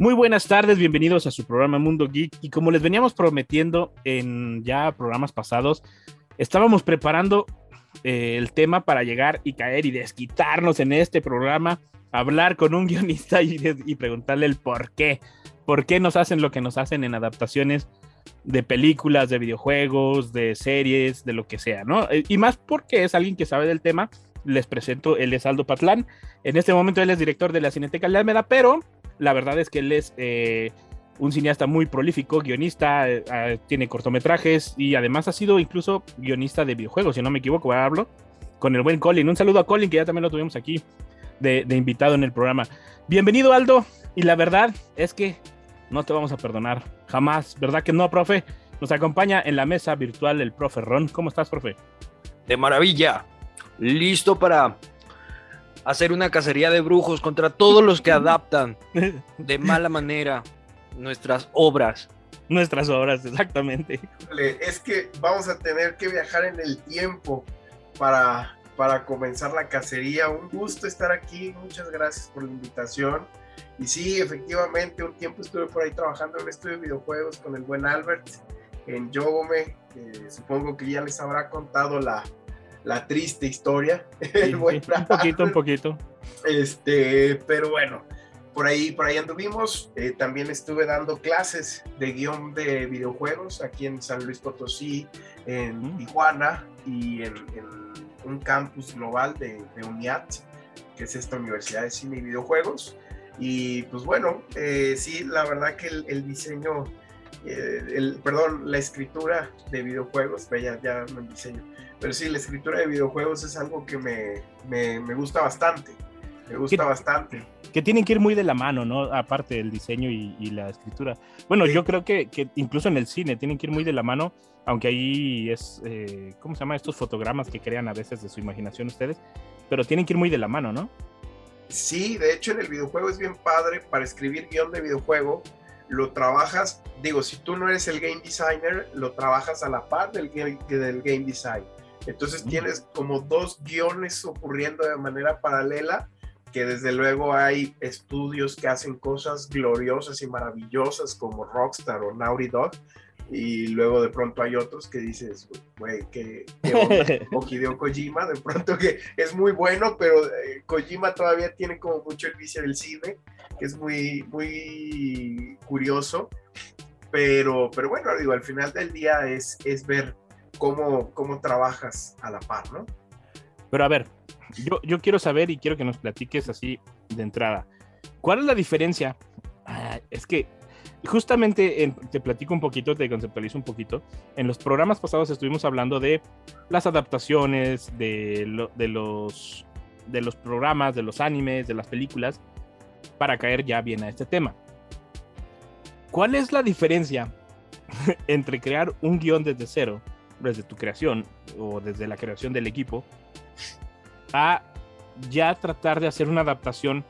Muy buenas tardes, bienvenidos a su programa Mundo Geek. Y como les veníamos prometiendo en ya programas pasados, estábamos preparando eh, el tema para llegar y caer y desquitarnos en este programa, hablar con un guionista y, preguntarle el por qué. ¿Por qué nos hacen lo que nos hacen en adaptaciones de películas, de videojuegos, de series, de lo que sea, ¿no? Eh, Y más porque es alguien que sabe del tema. Les presento, él es Aldo Patlán. En este momento él es director de la Cineteca de Almeda, pero la verdad es que él es eh, un cineasta muy prolífico, guionista, eh, eh, tiene cortometrajes y además ha sido incluso guionista de videojuegos, si no me equivoco, hablo con el buen Colin. Un saludo a Colin, que ya también lo tuvimos aquí de, de invitado en el programa. Bienvenido, Aldo. Y la verdad es que no te vamos a perdonar, jamás, ¿verdad que no, profe? Nos acompaña en la mesa virtual el profe Ron. ¿Cómo estás, profe? De maravilla. Listo para hacer una cacería de brujos contra todos los que adaptan de mala manera nuestras obras. Nuestras obras, exactamente. Es que vamos a tener que viajar en el tiempo para, para comenzar la cacería. Un gusto estar aquí. Muchas gracias por la invitación. Y sí, efectivamente, un tiempo estuve por ahí trabajando en un estudio de videojuegos con el buen Albert en Yogome. supongo que ya les habrá contado la, la triste historia. Buen un poquito, un poquito. Este, pero bueno, por ahí, por ahí anduvimos. Eh, también estuve dando clases de guion de videojuegos aquí en San Luis Potosí, en Mm. Tijuana y en, en un campus global de, de UNIAT, que es esta Universidad de Cine y Videojuegos. Y pues bueno, eh, sí, la verdad que el, el diseño, eh, el, perdón, la escritura de videojuegos, ya, ya no el diseño, pero sí, la escritura de videojuegos es algo que me, me, me gusta bastante. Me gusta ¿Qué- bastante. que tienen que ir muy de la mano, ¿no? Aparte del diseño y, y la escritura. Bueno, Sí. yo creo que, que incluso en el cine tienen que ir muy de la mano, aunque ahí es, eh, ¿cómo se llama? Estos fotogramas que crean a veces de su imaginación ustedes, pero tienen que ir muy de la mano, ¿no? Sí, de hecho en el videojuego es bien padre para escribir guion de videojuego. Lo trabajas, digo, si tú no eres el game designer, lo trabajas a la par del game, del game design. Entonces Mm. tienes como dos guiones ocurriendo de manera paralela, que desde luego hay estudios que hacen cosas gloriosas y maravillosas como Rockstar o Naughty Dog, y luego de pronto hay otros que dices, güey, ¿qué, qué onda? o Hideo Kojima, de pronto que es muy bueno, pero eh, Kojima todavía tiene como mucho el vicio del cine, que es muy, muy curioso, pero, pero bueno, digo, al final del día es, es ver cómo, cómo trabajas a la par, ¿no? Pero a ver, yo, yo quiero saber y quiero que nos platiques así de entrada. ¿Cuál es la diferencia? Ah, es que justamente en- te platico un poquito, te conceptualizo un poquito. En los programas pasados estuvimos hablando de las adaptaciones, de, lo- de, los, de los programas, de los animes, de las películas, para caer ya bien a este tema. ¿Cuál es la diferencia entre crear un guion desde cero, desde tu creación o desde la creación del equipo, a ya tratar de hacer una adaptación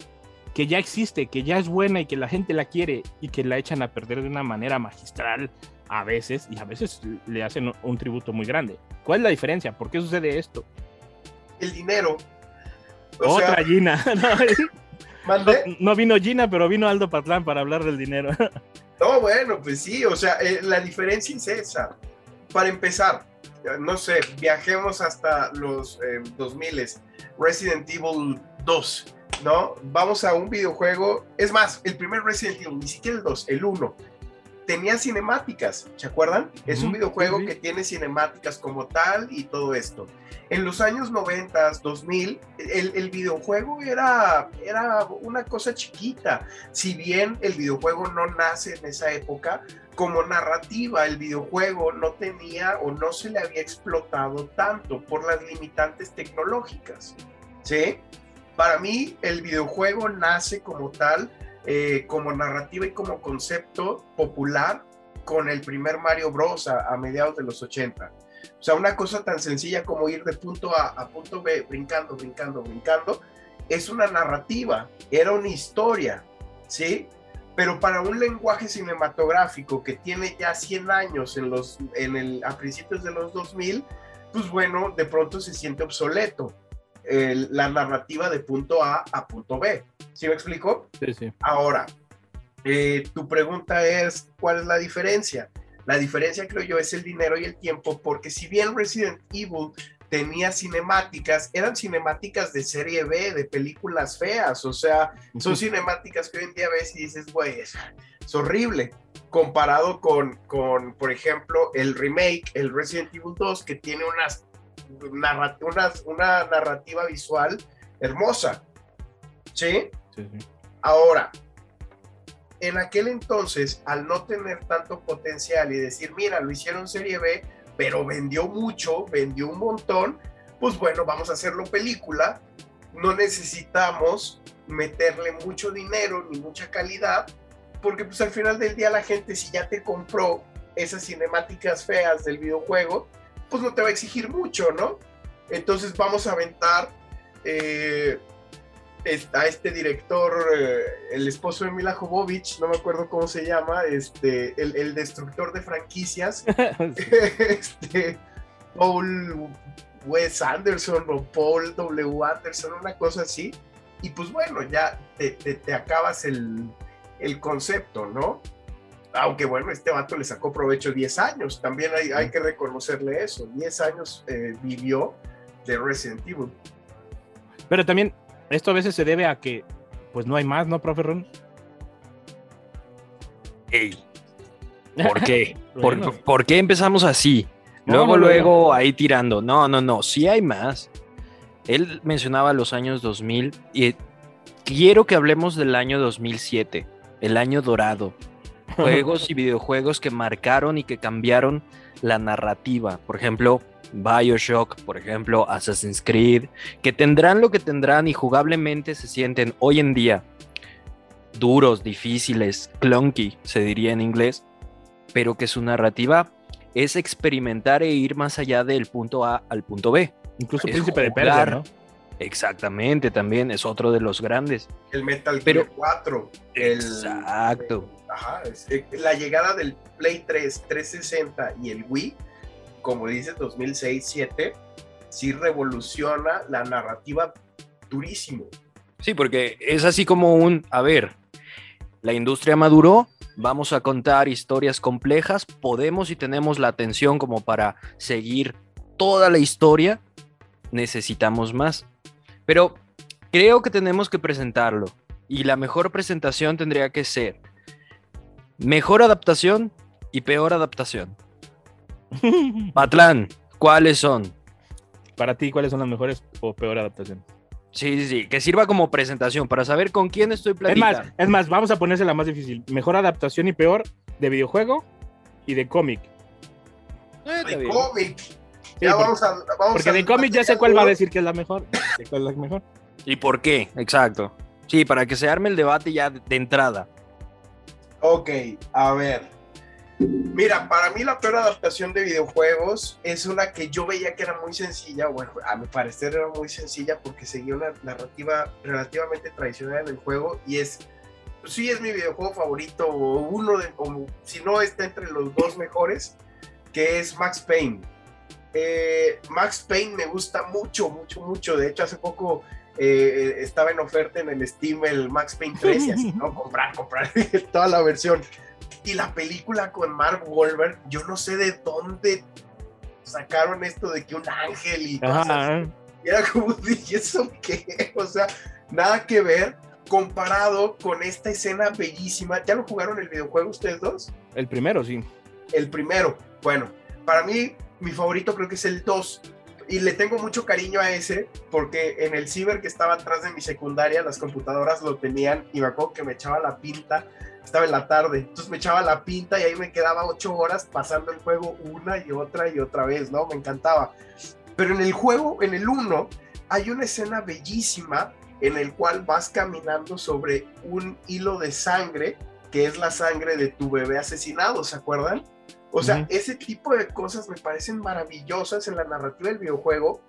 que ya existe, que ya es buena y que la gente la quiere y que la echan a perder de una manera magistral a veces y a veces le hacen un, tributo muy grande. ¿Cuál es la diferencia? ¿Por qué sucede esto? El dinero. O Otra sea, Gina. No vino Gina, pero vino Aldo Patlán para hablar del dinero. No, bueno, pues sí, o sea, eh, la diferencia es esa. Para empezar, eh, no sé, viajemos hasta los eh, 2000, Resident Evil 2, ¿no? Vamos a un videojuego, es más, el primer Resident Evil, ni siquiera el 2, el 1, tenía cinemáticas, ¿se acuerdan? Es un videojuego que tiene cinemáticas como tal y todo esto. En los años 90, 2000, el, el videojuego era, era una cosa chiquita. Si bien el videojuego no nace en esa época, como narrativa, el videojuego no tenía o no se le había explotado tanto por las limitantes tecnológicas. ¿Sí? Para mí, el videojuego nace como tal, eh, como narrativa y como concepto popular con el primer Mario Bros. a, a mediados de los 80. O sea, una cosa tan sencilla como ir de punto A a punto B, brincando, brincando, brincando, es una narrativa, era una historia, ¿sí? Pero para un lenguaje cinematográfico que tiene ya 100 años en los, en el, a principios de los 2000, pues bueno, de pronto se siente obsoleto la narrativa de punto A a punto B. ¿Sí me explico? Sí, sí. Ahora, eh, tu pregunta es, ¿cuál es la diferencia? La diferencia, creo yo, es el dinero y el tiempo, porque si bien Resident Evil tenía cinemáticas, eran cinemáticas de serie B, de películas feas, o sea, son cinemáticas que hoy en día ves y dices, güey, es, es horrible, comparado con, con, por ejemplo, el remake, el Resident Evil 2, que tiene unas, narra- unas- una narrativa visual hermosa, ¿sí? sí, sí. Ahora, en aquel entonces, al no tener tanto potencial y decir, mira, lo hicieron serie B, pero vendió mucho, vendió un montón, pues bueno, vamos a hacerlo película. No necesitamos meterle mucho dinero ni mucha calidad, porque pues al final del día la gente, si ya te compró esas cinemáticas feas del videojuego, pues no te va a exigir mucho, ¿no? Entonces vamos a aventar eh, a este director, eh, el esposo de Mila Jovovich, no me acuerdo cómo se llama, este, el, el destructor de franquicias, este, Paul Wes Anderson o Paul W. Anderson, una cosa así, y pues bueno, ya te, te- te acabas el, el concepto, ¿no? Aunque bueno, este vato le sacó provecho 10 años, también hay, hay que reconocerle eso, 10 años eh, vivió de Resident Evil. Pero también esto a veces se debe a que pues no hay más, ¿no, profe Ron? Ey, ¿Por qué? ¿Por, Bueno. por qué empezamos así? Luego, no, no, luego ahí tirando. No, no, no, sí hay más. Él mencionaba los años 2000 y quiero que hablemos del año 2007, el año dorado. Juegos y videojuegos que marcaron y que cambiaron la narrativa. Por ejemplo, Bioshock, por ejemplo, Assassin's Creed, que tendrán lo que tendrán y jugablemente se sienten hoy en día duros, difíciles, clunky, se diría en inglés, pero que su narrativa es experimentar e ir más allá del punto A al punto B. Incluso Es Príncipe de. Persia, ¿no? Exactamente, también es otro de los grandes. El Metal Pero- Gear 4. el- Exacto. Eh, la llegada del Play 3, 360 y el Wii, como dices, 2006-7, sí revoluciona la narrativa durísimo. Sí, porque es así como un, a ver, la industria maduró, vamos a contar historias complejas, podemos y tenemos la atención como para seguir toda la historia, necesitamos más. Pero creo que tenemos que presentarlo y la mejor presentación tendría que ser mejor adaptación y peor adaptación. Patlán, ¿cuáles son? Para ti, ¿cuáles son las mejores o peor adaptaciones? Sí, sí, sí, que sirva como presentación para saber con quién estoy Es platicando. más, es más, vamos a ponerse la más difícil. Mejor adaptación y peor de videojuego y de cómic. Eh, De cómic. Sí, ya porque- vamos a. Vamos Porque a- de cómic ya sé cuál va a decir que es la mejor. Cuál es la mejor. ¿Y por qué? Exacto. Sí, para que se arme el debate ya de entrada. Ok, a ver. Mira, para mí la peor adaptación de videojuegos es una que yo veía que era muy sencilla, bueno, a mi parecer era muy sencilla porque seguía una narrativa relativamente tradicional en el juego y es, pues sí es mi videojuego favorito o uno de, o si no está entre los dos mejores, que es Max Payne. Eh, Max Payne me gusta mucho, mucho, mucho. De hecho, hace poco eh, estaba en oferta en el Steam el Max Payne 3 y así, ¿no? Comprar, comprar toda la versión. Y la película con Mark Wahlberg, yo no sé de dónde sacaron esto de que un ángel y cosas. Ajá. Y era como, ¿y eso qué? O sea, nada que ver comparado con esta escena bellísima. ¿Ya lo jugaron el videojuego ustedes dos? El primero, sí. El primero. Bueno, para mí, mi favorito creo que es el 2. Y le tengo mucho cariño a ese porque en el ciber que estaba atrás de mi secundaria, las computadoras lo tenían y me acuerdo que me echaba la pinta. Estaba en la tarde, entonces me echaba la pinta y ahí me quedaba ocho horas pasando el juego una y otra y otra vez, ¿no? Me encantaba. Pero en el juego, en el 1, hay una escena bellísima en el cual vas caminando sobre un hilo de sangre que es la sangre de tu bebé asesinado, ¿se acuerdan? O sea, ese tipo de cosas me parecen maravillosas en la narrativa del videojuego.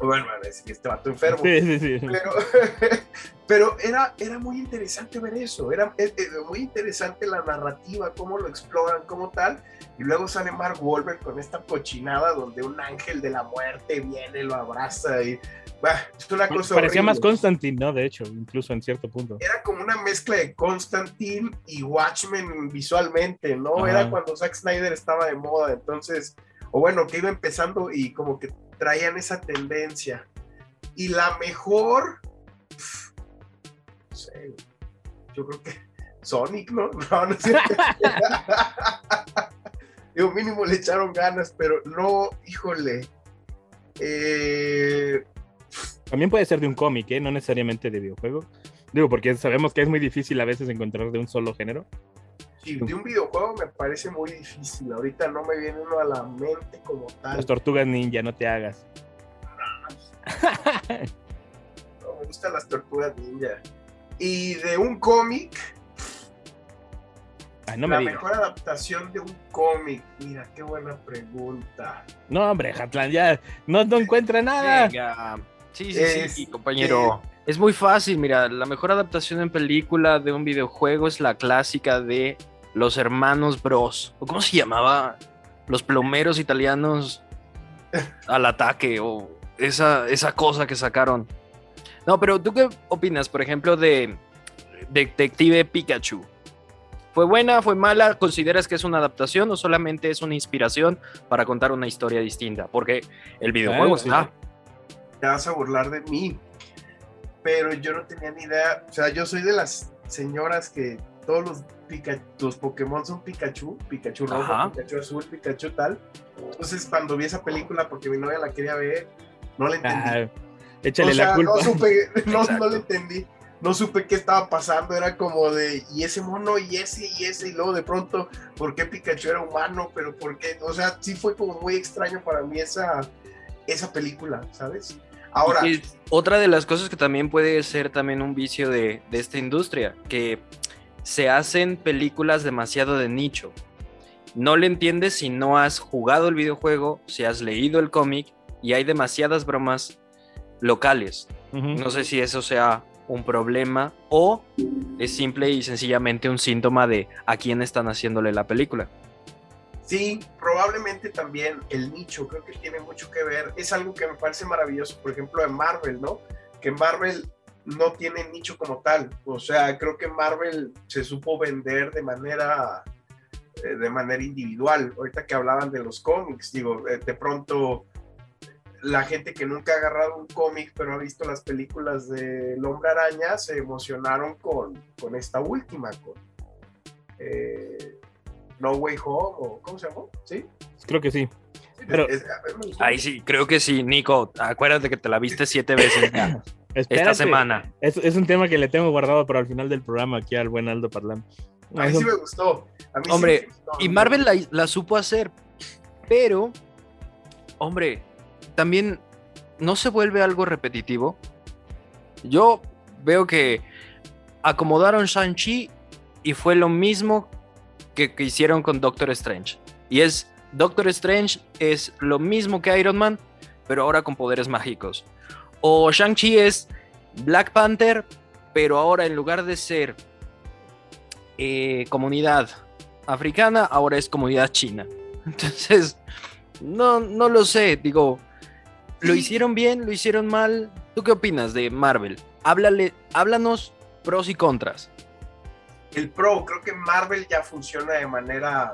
Bueno, decir que este vato enfermo. Sí, sí, sí. Pero, pero era, era muy interesante ver eso, era, eh, eh, muy interesante la narrativa, cómo lo exploran, cómo tal, y luego sale Mark Wahlberg con esta cochinada donde un ángel de la muerte viene, lo abraza y bah, es una cosa Parecía más. Constantine, ¿no? De hecho, incluso en cierto punto. Era como una mezcla de Constantine y Watchmen visualmente, ¿no? Ajá. Era cuando Zack Snyder estaba de moda, entonces, o bueno, que iba empezando y como que traían esa tendencia. Y la mejor, no sé, yo creo que Sonic, ¿no? No, no sé. Mínimo le echaron ganas, pero no, híjole. Eh, También puede ser de un cómic, ¿eh? No necesariamente de videojuego. Digo, porque sabemos que es muy difícil a veces encontrar de un solo género. Sí, de un videojuego me parece muy difícil. Ahorita no me viene uno a la mente como tal. Las tortugas ninja, no te hagas. No, me gustan las tortugas ninja. Y de un cómic, Ay, no la mejor adaptación de un cómic. Mira, qué buena pregunta. No, hombre, Hatlan, ya no, no encuentra nada. Venga. Sí, sí, Es- sí, compañero. Es muy fácil, mira, la mejor adaptación en película de un videojuego es la clásica de Los Hermanos Bros. ¿O cómo se llamaba? Los plomeros italianos al ataque o esa, esa cosa que sacaron. No, pero ¿tú qué opinas, por ejemplo, de Detective Pikachu? ¿Fue buena, fue mala? ¿Consideras que es una adaptación o solamente es una inspiración para contar una historia distinta? Porque el videojuego sí. está... Te vas a burlar de mí. Pero yo no tenía ni idea. O sea, yo soy de las señoras que todos los, Pika- los Pokémon son Pikachu. Pikachu rojo, Ajá. Pikachu azul, Pikachu tal. Entonces, cuando vi esa película, porque mi novia la quería ver, no la entendí. Ah, échale O sea, la culpa. No supe, no, no le entendí. No supe qué estaba pasando. Era como de, y ese mono, y ese, y ese, y luego de pronto, ¿por qué Pikachu era humano? Pero ¿por qué? O sea, sí fue como muy extraño para mí esa, esa película, ¿sabes? Ahora, Y otra de las cosas que también puede ser también un vicio de, de esta industria, que se hacen películas demasiado de nicho. No le entiendes si no has jugado el videojuego, si has leído el cómic y hay demasiadas bromas locales. No sé si eso sea un problema o es simple y sencillamente un síntoma de a quién están haciéndole la película. Sí, probablemente también el nicho, creo que tiene mucho que ver. Es algo que me parece maravilloso, por ejemplo, en Marvel, ¿no? Que Marvel no tiene nicho como tal. O sea, creo que Marvel se supo vender de manera, eh, de manera individual. Ahorita que hablaban de los cómics, digo, eh, de pronto la gente que nunca ha agarrado un cómic, pero ha visto las películas de El Hombre Araña, se emocionaron con, con esta última, con eh, No Way Home, o ¿cómo se llamó? ¿Sí? Creo que sí. Sí, Pero- es-. Ahí sí, creo que sí, Nico. Acuérdate que te la viste siete veces ya, esta Espérate. semana. Es, es un tema que le tengo guardado para el final del programa aquí al buen Aldo Parlán. A mí sí me gustó. A mí sí Hombre, me gustó. Y Marvel la, la supo hacer, pero, hombre, también no se vuelve algo repetitivo. Yo veo que acomodaron Shang-Chi y fue lo mismo que, que hicieron con Doctor Strange. Y es, Doctor Strange es lo mismo que Iron Man, pero ahora con poderes mágicos. O Shang-Chi es Black Panther, pero ahora en lugar de ser eh, comunidad africana, ahora es comunidad china. Entonces, no, no lo sé, digo, ¿lo hicieron bien? ¿Lo hicieron mal? ¿Tú qué opinas de Marvel? Háblale, háblanos pros y contras. el pro, creo que Marvel ya funciona de manera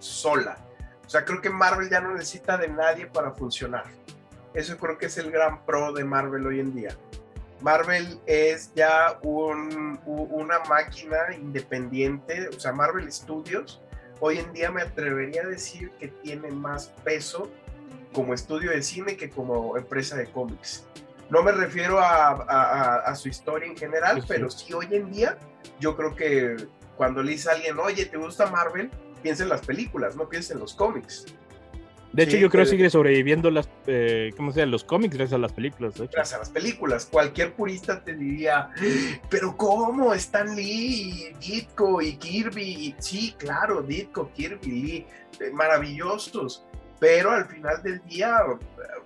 sola. O sea, creo que Marvel ya no necesita de nadie para funcionar. Eso creo que es el gran pro de Marvel hoy en día. Marvel es ya un- una máquina independiente, o sea, Marvel Studios, hoy en día me atrevería a decir que tiene más peso como estudio de cine que como empresa de cómics. No me refiero a, a- a- su historia en general, Sí, pero sí hoy en día yo creo que cuando le dice a alguien, oye, ¿te gusta Marvel? Piensa en las películas, no piensa en los cómics. De hecho, Sí, yo creo que sigue sobreviviendo las, eh, ¿cómo se llama? Los cómics gracias a las películas. de hecho. gracias a las películas. Cualquier purista te diría, pero ¿cómo? Stan Lee, y Ditko y Kirby. Y- Sí, claro, Ditko, Kirby, Lee, eh, maravillosos. Pero al final del día,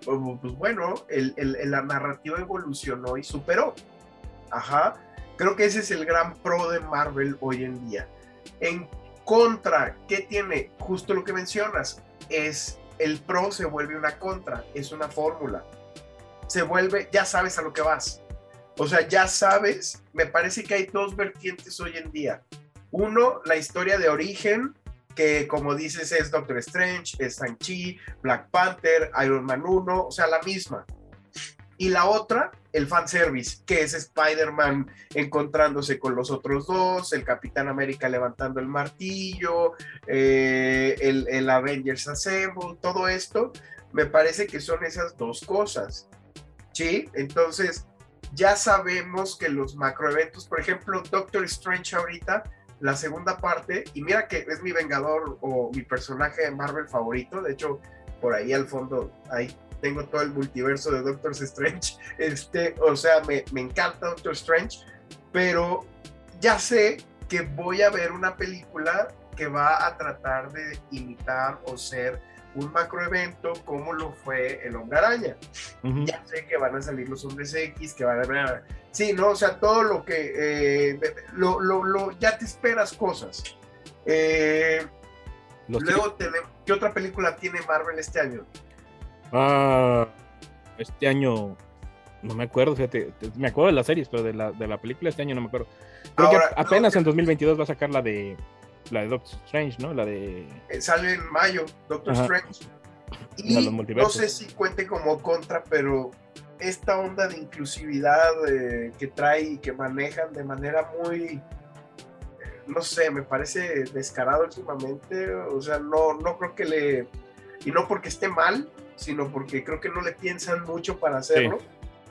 pues bueno, la narrativa evolucionó y superó. Ajá. Creo que ese es el gran pro de Marvel hoy en día. En contra, ¿qué tiene? Justo lo que mencionas, es el pro se vuelve una contra, es una fórmula. Se vuelve, ya sabes a lo que vas. O sea, ya sabes, me parece que hay dos vertientes hoy en día. Uno, la historia de origen, que como dices es Doctor Strange, es Shang-Chi, Black Panther, Iron Man 1, o sea, la misma. Y la otra, el fanservice, que es Spider-Man encontrándose con los otros dos, el Capitán América levantando el martillo, eh, el, el Avengers Assemble, todo esto, me parece que son esas dos cosas. ¿Sí? Entonces, ya sabemos que los macroeventos, por ejemplo, Doctor Strange ahorita, la segunda parte, y mira que es mi vengador o mi personaje de Marvel favorito, de hecho, por ahí al fondo, ahí tengo todo el multiverso de Doctor Strange, este, o sea, me, me encanta Doctor Strange, pero ya sé que voy a ver una película que va a tratar de imitar o ser un macroevento como lo fue el Hombre Araña. Ya sé que van a salir los hombres X, que van a... Sí, ¿no? O sea, todo lo que... eh, lo, lo, lo- ya te esperas cosas. Eh, luego tenemos... ¿Qué otra película tiene Marvel este año? Ah, este año no me acuerdo, fíjate, te- me acuerdo de las series, pero de la, de la película este año no me acuerdo. Creo Ahora, que apenas no, en 2022 va a sacar la de la de Doctor Strange, ¿no? La de Eh, sale en mayo, Doctor Ajá. Strange. Y no sé si cuente como contra, pero esta onda de inclusividad eh, que trae y que manejan de manera muy, eh, no sé, me parece descarado últimamente. O sea, no, no creo que le, y no porque esté mal, sino porque creo que no le piensan mucho para hacerlo.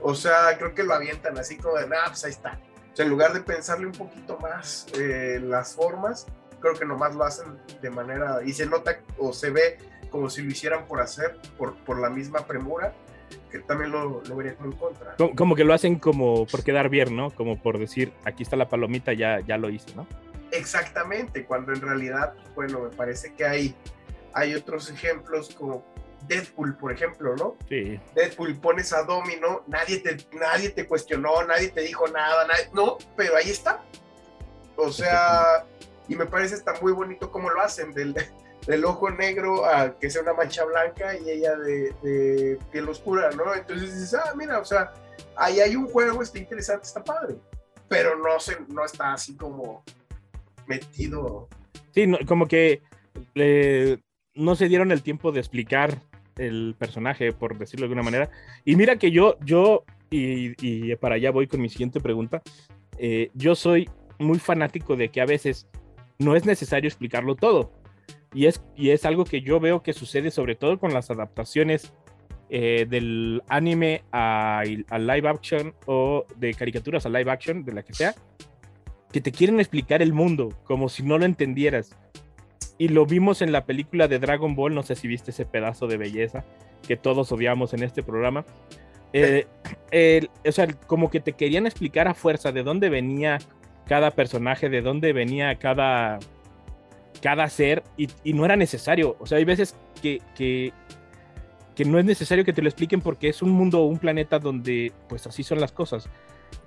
O sea, creo que lo avientan así como de, nah, pues ahí está. O sea, en lugar de pensarle un poquito más eh, las formas, creo que nomás lo hacen de manera, y se nota o se ve como si lo hicieran por hacer, por, por la misma premura, que también lo, lo vería en contra. como, como que lo hacen como por quedar bien, ¿no? Como por decir, aquí está la palomita, ya, ya lo hice, ¿no? Exactamente, cuando en realidad, bueno, me parece que hay, hay otros ejemplos como Deadpool, por ejemplo, ¿no? Sí. Deadpool pones a Domino, nadie te, nadie te cuestionó, nadie te dijo nada, nadie- no, pero ahí está. O sea, y me parece está muy bonito cómo lo hacen, del, del ojo negro a que sea una mancha blanca y ella de, de piel oscura, ¿no? Entonces dices, ah, mira, o sea, ahí hay un juego, está interesante, está padre, pero no, se, no está así como metido. Sí, no- como que eh, no se dieron el tiempo de explicar el personaje, por decirlo de alguna manera. Y mira que yo, yo, y, y para allá voy con mi siguiente pregunta, eh, yo soy muy fanático de que a veces no es necesario explicarlo todo. Y es, y es algo que yo veo que sucede sobre todo con las adaptaciones eh, del anime a, a live action o de caricaturas a live action, de la que sea, que te quieren explicar el mundo como si no lo entendieras. Y lo vimos en la película de Dragon Ball, no sé si viste ese pedazo de belleza que todos odiamos en este programa. Eh, el- o sea, como que te querían explicar a fuerza de dónde venía cada personaje, de dónde venía cada, cada ser, y, y no era necesario. O sea, hay veces que, que, que no es necesario que te lo expliquen porque es un mundo o un planeta donde pues así son las cosas.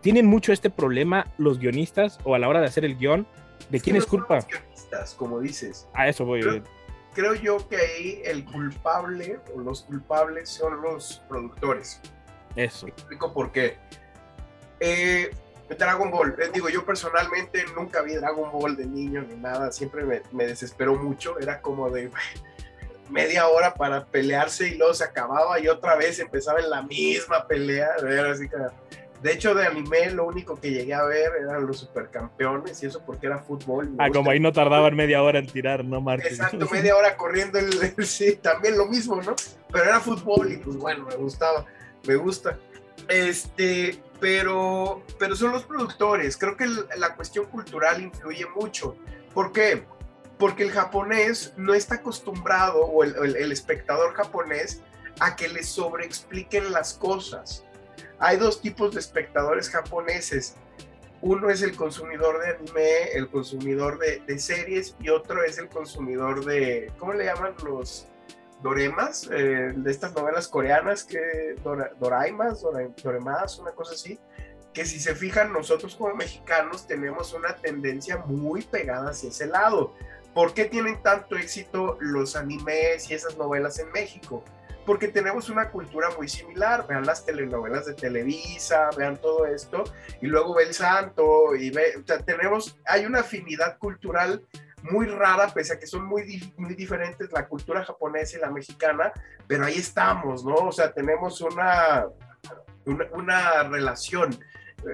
Tienen mucho este problema los guionistas o a la hora de hacer el guion de quién es culpa. los guionistas, como dices. A eso voy. Creo- Creo yo que ahí el culpable o los culpables son los productores. Eso. explico por qué. Eh, Dragon Ball, les digo, yo personalmente nunca vi Dragon Ball de niño ni nada, siempre me, me desesperó mucho, era como de media hora para pelearse y luego se acababa y otra vez empezaba en la misma pelea, era así que- de hecho de anime lo único que llegué a ver eran los supercampeones y eso porque era fútbol. Ah, como ahí no tardaban media hora en tirar, no marques. Exacto, media hora corriendo el, sí, también lo mismo, ¿no? Pero era fútbol y pues bueno, me gustaba, me gusta. Este, pero, pero son los productores. Creo que la cuestión cultural influye mucho. ¿Por qué? porque el japonés no está acostumbrado, o el, el- el espectador japonés, a que le sobreexpliquen las cosas. Hay dos tipos de espectadores japoneses. Uno es el consumidor de anime, el consumidor de, de series, y otro es el consumidor de, ¿cómo le llaman los doremas? Eh, de estas novelas coreanas, que Dora- doraimas, Dora- doremas, una cosa así que si se fijan, nosotros como mexicanos tenemos una tendencia muy pegada hacia ese lado. ¿Por qué tienen tanto éxito los animes y esas novelas en México? Porque tenemos una cultura muy similar. Vean las telenovelas de Televisa, vean todo esto, y luego ve el santo, y ve, o sea, tenemos, hay una afinidad cultural muy rara, pese a que son muy, muy diferentes la cultura japonesa y la mexicana, pero ahí estamos, ¿no? O sea, tenemos una, una, una relación.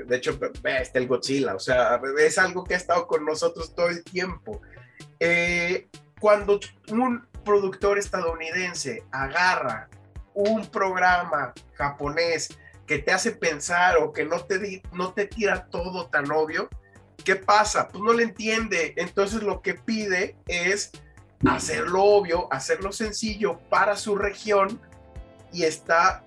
De hecho, está el Godzilla, o sea, es algo que ha estado con nosotros todo el tiempo. Eh, cuando un productor estadounidense agarra un programa japonés que te hace pensar o que no te, no te tira todo tan obvio, ¿qué pasa? Pues no le entiende. Entonces lo que pide es hacerlo obvio, hacerlo sencillo para su región y está...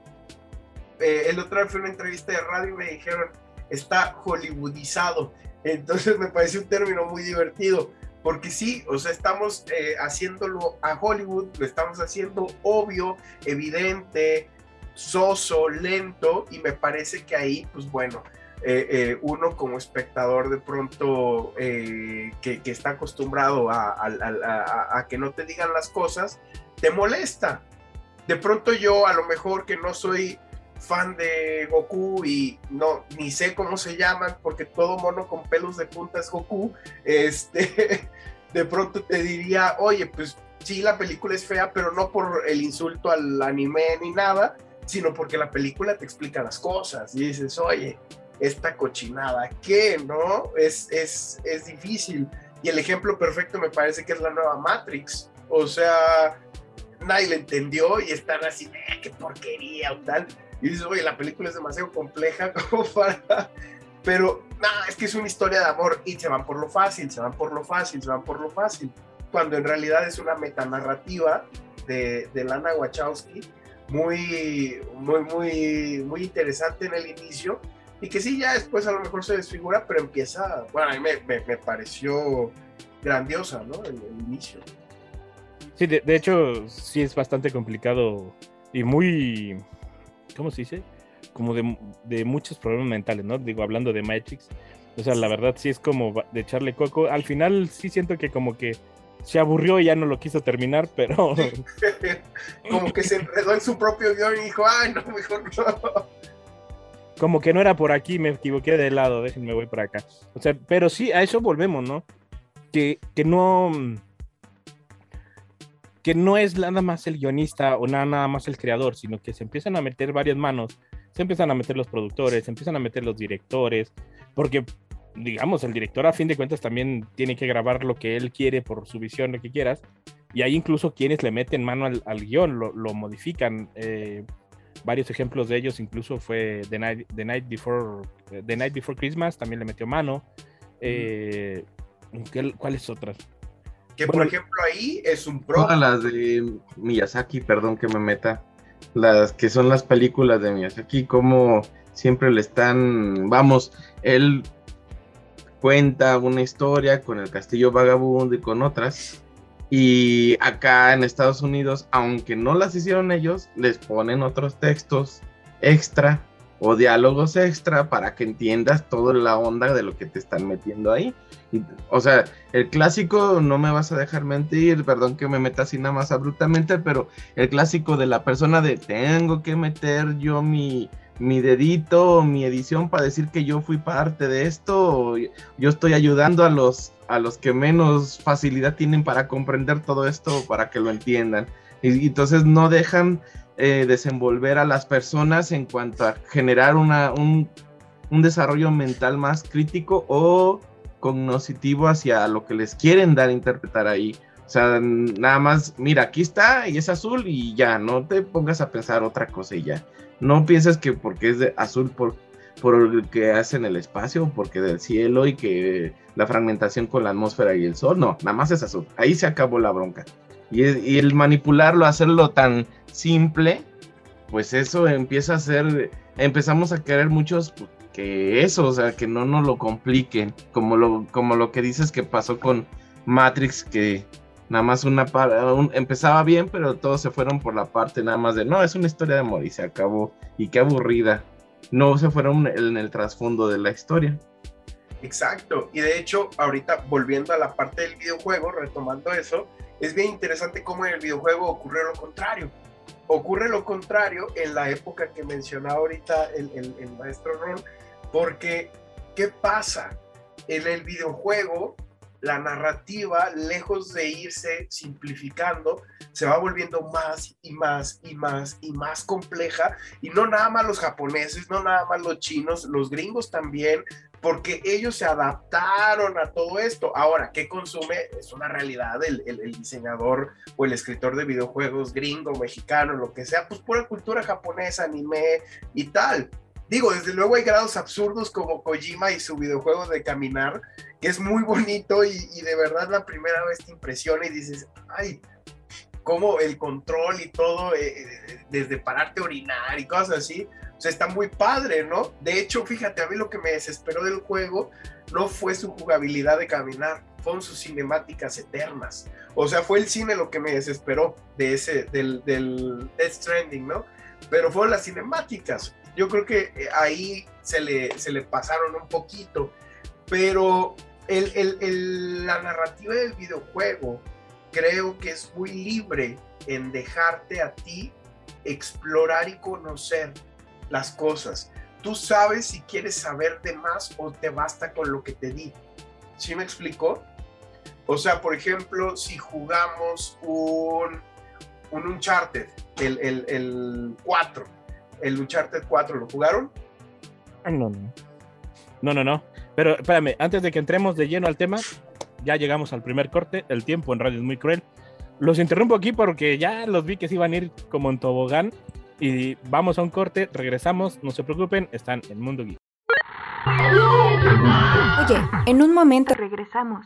eh, el otro día fue una entrevista de radio y me dijeron, está hollywoodizado. Entonces me pareció un término muy divertido, porque sí, o sea, estamos eh, haciéndolo a Hollywood, lo estamos haciendo obvio, evidente, soso, lento, y me parece que ahí, pues bueno, eh, eh, uno como espectador de pronto eh, que, está acostumbrado a- a que no te digan las cosas, te molesta. De pronto yo, a lo mejor que no soy fan de Goku y no ni sé cómo se llaman porque todo mono con pelos de punta es Goku, este de pronto te diría, "Oye, pues sí la película es fea, pero no por el insulto al anime ni nada, sino porque la película te explica las cosas y dices, "Oye, esta cochinada, ¿qué? ¿No? Es es es difícil." Y el ejemplo perfecto me parece que es la nueva Matrix. O sea, nadie le entendió y están así, "Eh, qué porquería o tal. Y dices, oye, la película es demasiado compleja como para... Pero, nada, es que es una historia de amor y se van por lo fácil, se van por lo fácil, se van por lo fácil. Cuando en realidad es una metanarrativa de, de Lana Wachowski muy, muy, muy, muy interesante en el inicio y que sí, ya después a lo mejor se desfigura, pero empieza, bueno, a mí me, me- me pareció grandiosa, ¿no? El, el inicio. Sí, de, de hecho, sí es bastante complicado y muy, ¿cómo se dice? Como de, de muchos problemas mentales, ¿no? Digo, hablando de Matrix. O sea, la verdad sí es como de echarle coco. Al final sí siento que como que se aburrió y ya no lo quiso terminar, pero Como que se enredó en su propio guion y dijo, ay, no, mejor no. Como que no era por aquí, me equivoqué de lado, déjenme voy por acá. O sea, pero sí, a eso volvemos, ¿no? Que, que no que no es nada más el guionista o nada, nada más el creador, sino que se empiezan a meter varias manos, se empiezan a meter los productores, se empiezan a meter los directores, porque digamos, el director a fin de cuentas también tiene que grabar lo que él quiere por su visión, lo que quieras, y hay incluso quienes le meten mano al, al guion, lo, lo modifican. eh, varios ejemplos de ellos incluso fue The Night, The Night, Before, eh, The Night Before Christmas, también le metió mano. Eh, ¿qué- ¿Cuáles otras? Que Bueno, por ejemplo ahí es un pro. Todas las de Miyazaki, perdón que me meta, las que son las películas de Miyazaki, como siempre le están, vamos, él cuenta una historia con el castillo vagabundo y con otras, y acá en Estados Unidos, aunque no las hicieron ellos, les ponen otros textos extra o diálogos extra para que entiendas toda la onda de lo que te están metiendo ahí. Y, o sea, el clásico, no me vas a dejar mentir, perdón que me meta así nada más abruptamente, pero el clásico de la persona de tengo que meter yo mi, mi dedito mi edición para decir que yo fui parte de esto, yo estoy ayudando a los, a los que menos facilidad tienen para comprender todo esto, para que lo entiendan. Y, y entonces no dejan eh, desenvolver a las personas en cuanto a generar una, un, un desarrollo mental más crítico o cognoscitivo hacia lo que les quieren dar a interpretar ahí. O sea, nada más, mira, aquí está y es azul y ya, no te pongas a pensar otra cosa y ya. No pienses que porque es de azul por, por el que hacen el espacio, porque del cielo y que la fragmentación con la atmósfera y el sol, no, nada más es azul. Ahí se acabó la bronca. Y, y el manipularlo, hacerlo tan simple, pues eso empieza a ser, empezamos a querer muchos que eso, o sea, que no nos lo compliquen, como lo, como lo que dices que pasó con Matrix, que nada más una parte, empezaba bien, pero todos se fueron por la parte nada más de, no, es una historia de amor y se acabó, y qué aburrida. No se fueron en el trasfondo de la historia. Exacto, y de hecho, ahorita volviendo a la parte del videojuego, retomando eso, es bien interesante cómo en el videojuego ocurrió lo contrario. Ocurre lo contrario en la época que mencionaba ahorita el, el maestro Ron, porque ¿qué pasa? En el videojuego la narrativa, lejos de irse simplificando, se va volviendo más y más y más y más compleja. Y no nada más los japoneses, no nada más los chinos, los gringos también, porque ellos se adaptaron a todo esto. Ahora, ¿qué consume? Es una realidad el, diseñador o el escritor de videojuegos gringo, mexicano, lo que sea, pues pura cultura japonesa, anime y tal. Digo, desde luego hay grados absurdos como Kojima y su videojuego de caminar, que es muy bonito y, y de verdad la primera vez te impresiona y dices, ay, cómo el control y todo, eh, desde pararte a orinar y cosas así, o está muy padre, ¿no? De hecho, fíjate, a mí lo que me desesperó del juego no fue su jugabilidad de caminar, fueron sus cinemáticas eternas. O sea, fue el cine lo que me desesperó de ese, del, del Death Stranding, ¿no? Pero fueron las cinemáticas. Yo creo que eh, ahí se le, se le pasaron un poquito, pero el, la narrativa del videojuego creo que es muy libre en dejarte a ti explorar y conocer las cosas. Tú sabes si quieres saber de más o te basta con lo que te di. ¿Sí me explicó? O sea, por ejemplo, si jugamos un, un Uncharted, el, el, el 4, el Uncharted 4, ¿lo jugaron? No. No, no, no. Pero espérame, antes de que entremos de lleno al tema, ya llegamos al primer corte. El tiempo en radio es muy cruel. Los interrumpo aquí porque ya los vi que se iban a ir como en tobogán. Y vamos a un corte, regresamos, no se preocupen, están en Mundo Geek. Oye, en un momento regresamos.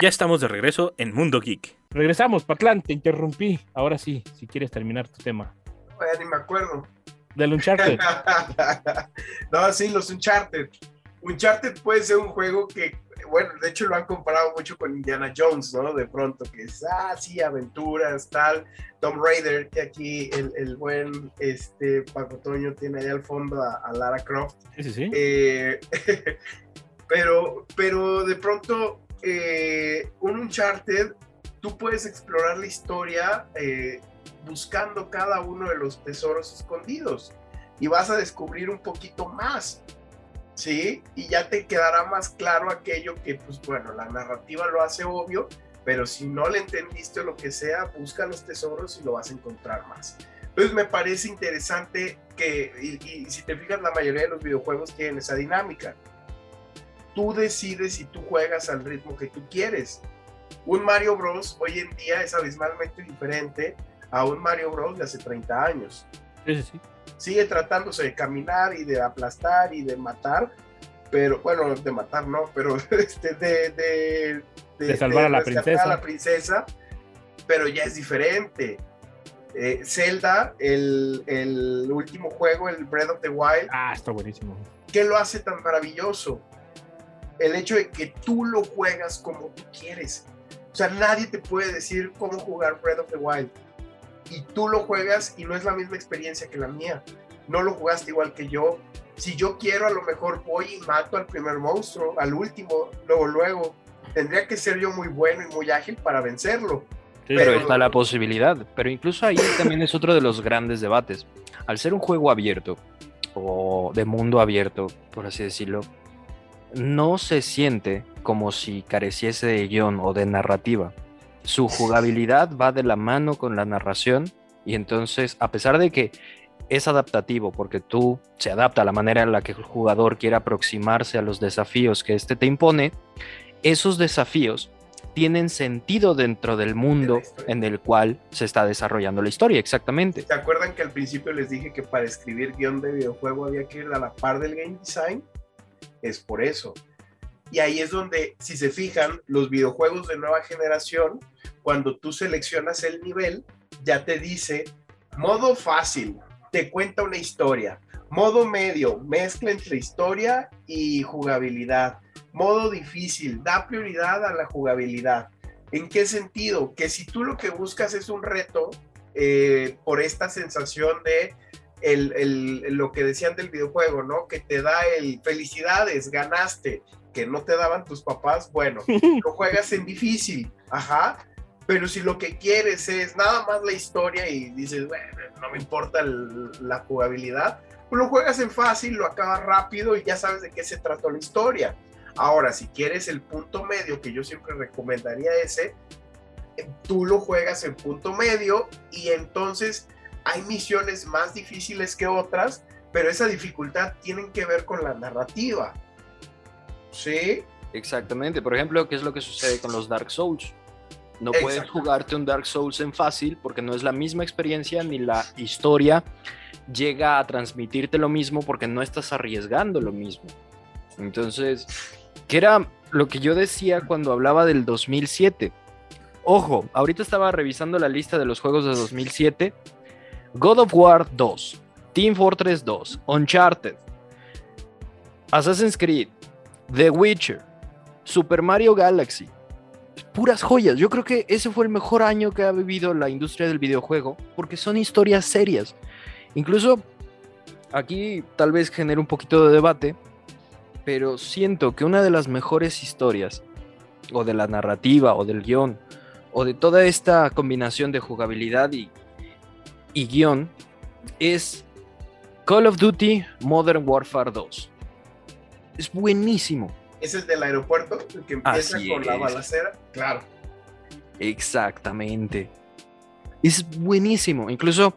Ya estamos de regreso en Mundo Geek. Regresamos, Patlán, te interrumpí. Ahora sí, si quieres terminar tu tema. Ya ni me acuerdo. Del Uncharted. no, sí, los Uncharted. Uncharted puede ser un juego que, bueno, de hecho lo han comparado mucho con Indiana Jones, ¿no? De pronto, que es, ah, sí, aventuras, tal. Tom Raider, que aquí el, el buen este, Paco Toño tiene ahí al fondo a, a Lara Croft. Sí, sí, sí. Eh, pero, pero de pronto, eh, un Uncharted, tú puedes explorar la historia eh, buscando cada uno de los tesoros escondidos y vas a descubrir un poquito más. ¿sí? Y ya te quedará más claro aquello que, pues bueno, la narrativa lo hace obvio, pero si no le entendiste lo que sea, busca los tesoros y lo vas a encontrar más. Entonces me parece interesante que, y, y si te fijas, la mayoría de los videojuegos tienen esa dinámica. Tú decides si tú juegas al ritmo que tú quieres. Un Mario Bros. hoy en día es abismalmente diferente a un Mario Bros. de hace 30 años. Sí, sí, sí sigue tratándose de caminar y de aplastar y de matar, pero bueno, de matar no, pero este, de, de, de, de salvar a la princesa. a la princesa, pero ya es diferente. Eh, Zelda, el, el, último juego, el Breath of the Wild. Ah, está buenísimo. ¿Qué lo hace tan maravilloso? El hecho de que tú lo juegas como tú quieres. O sea, nadie te puede decir cómo jugar Breath of the Wild y tú lo juegas y no es la misma experiencia que la mía. No lo jugaste igual que yo. Si yo quiero, a lo mejor voy y mato al primer monstruo, al último, luego, luego. Tendría que ser yo muy bueno y muy ágil para vencerlo. Sí, pero, pero está la posibilidad. Pero incluso ahí también es otro de los grandes debates. Al ser un juego abierto, o de mundo abierto, por así decirlo, no se siente como si careciese de guion o de narrativa su jugabilidad va de la mano con la narración y entonces a pesar de que es adaptativo porque tú se adapta a la manera en la que el jugador quiere aproximarse a los desafíos que éste te impone, esos desafíos tienen sentido dentro del mundo en el cual se está desarrollando la historia, exactamente. ¿Se acuerdan que al principio les dije que para escribir guion de videojuego había que ir a la par del game design? Es por eso. Y ahí es donde, si se fijan, los videojuegos de nueva generación, cuando tú seleccionas el nivel, ya te dice modo fácil, te cuenta una historia. Modo medio, mezcla entre historia y jugabilidad. Modo difícil, da prioridad a la jugabilidad. ¿En qué sentido? Que si tú lo que buscas es un reto eh, por esta sensación de el, el- lo que decían del videojuego, ¿no? Que te da el felicidades, ganaste, que no te daban tus papás, bueno, lo juegas en difícil, ajá. Pero si lo que quieres es nada más la historia y dices, bueno, no me importa el- la jugabilidad, pues lo juegas en fácil, lo acabas rápido y ya sabes de qué se trató la historia. Ahora, si quieres el punto medio, que yo siempre recomendaría ese, tú lo juegas en punto medio y entonces hay misiones más difíciles que otras, pero esa dificultad tienen que ver con la narrativa. ¿Sí? Exactamente. Por ejemplo, ¿qué es lo que sucede con los Dark Souls? No puedes jugarte un Dark Souls en fácil porque no es la misma experiencia ni la historia llega a transmitirte lo mismo porque no estás arriesgando lo mismo. Entonces, que era lo que yo decía cuando hablaba del 2007. Ojo, ahorita estaba revisando la lista de los juegos de 2007. God of War 2, Team Fortress 2, Uncharted, Assassin's Creed, The Witcher, Super Mario Galaxy. Puras joyas. Yo creo que ese fue el mejor año que ha vivido la industria del videojuego porque son historias serias. Incluso aquí tal vez genere un poquito de debate, pero siento que una de las mejores historias, o de la narrativa, o del guion, o de toda esta combinación de jugabilidad y, guion, es Call of Duty Modern Warfare 2. Es buenísimo. Es el del aeropuerto, el que empieza Así con la balacera. Claro. Exactamente. Es buenísimo. Incluso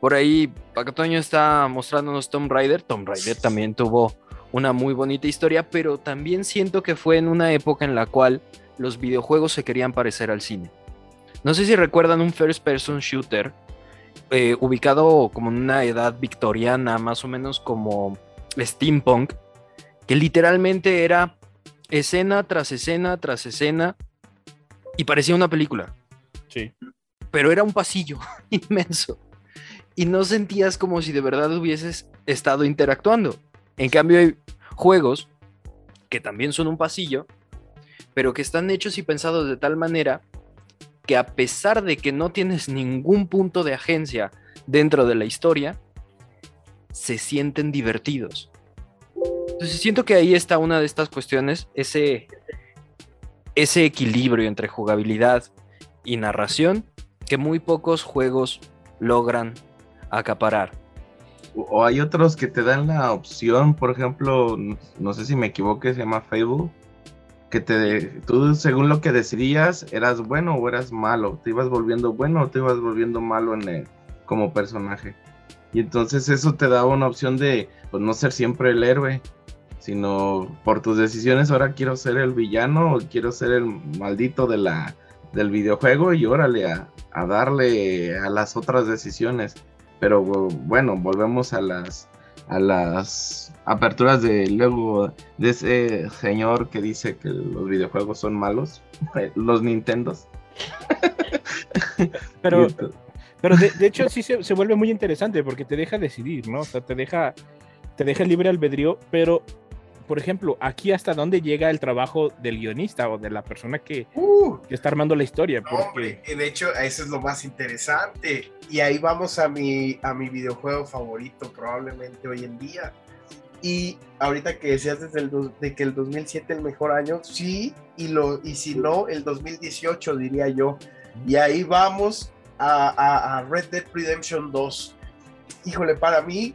por ahí Paco Toño está mostrándonos Tomb Raider. Tomb Raider también tuvo una muy bonita historia, pero también siento que fue en una época en la cual los videojuegos se querían parecer al cine. No sé si recuerdan un first person shooter eh, ubicado como en una edad victoriana, más o menos como steampunk, que literalmente era escena tras escena tras escena y parecía una película Sí. pero era un pasillo inmenso y no sentías como si de verdad hubieses estado interactuando. En cambio hay juegos que también son un pasillo, pero que están hechos y pensados de tal manera que a pesar de que no tienes ningún punto de agencia dentro de la historia, se sienten divertidos. Entonces siento que ahí está una de estas cuestiones, ese, ese equilibrio entre jugabilidad y narración que muy pocos juegos logran acaparar. O hay otros que te dan la opción, por ejemplo, no, sé si me equivoqué, se llama Fable, que te, tú según lo que decidías, eras bueno o eras malo, te ibas volviendo bueno o te ibas volviendo malo en el- como personaje. Y entonces eso te daba una opción de pues, no ser siempre el héroe, sino por tus decisiones ahora quiero ser el villano o quiero ser el maldito de la, del videojuego y órale a, a darle a las otras decisiones. Pero bueno, volvemos a las a las aperturas de luego de ese señor que dice que los videojuegos son malos, los Nintendos. Pero, pero de, de hecho sí se, se vuelve muy interesante porque te deja decidir, ¿no? O sea, te deja, te deja libre albedrío, pero, por ejemplo, aquí hasta dónde llega el trabajo del guionista o de la persona que, Uh, que está armando la historia. no, Porque, hombre, de hecho, eso es lo más interesante. Y ahí vamos a mi, a mi videojuego favorito, probablemente hoy en día. Y ahorita que decías desde el dos- de que el 2007 el mejor año, sí, y, lo, y si no, el 2018 diría yo. Y ahí vamos a, a- a Red Dead Redemption 2. Híjole, para mí,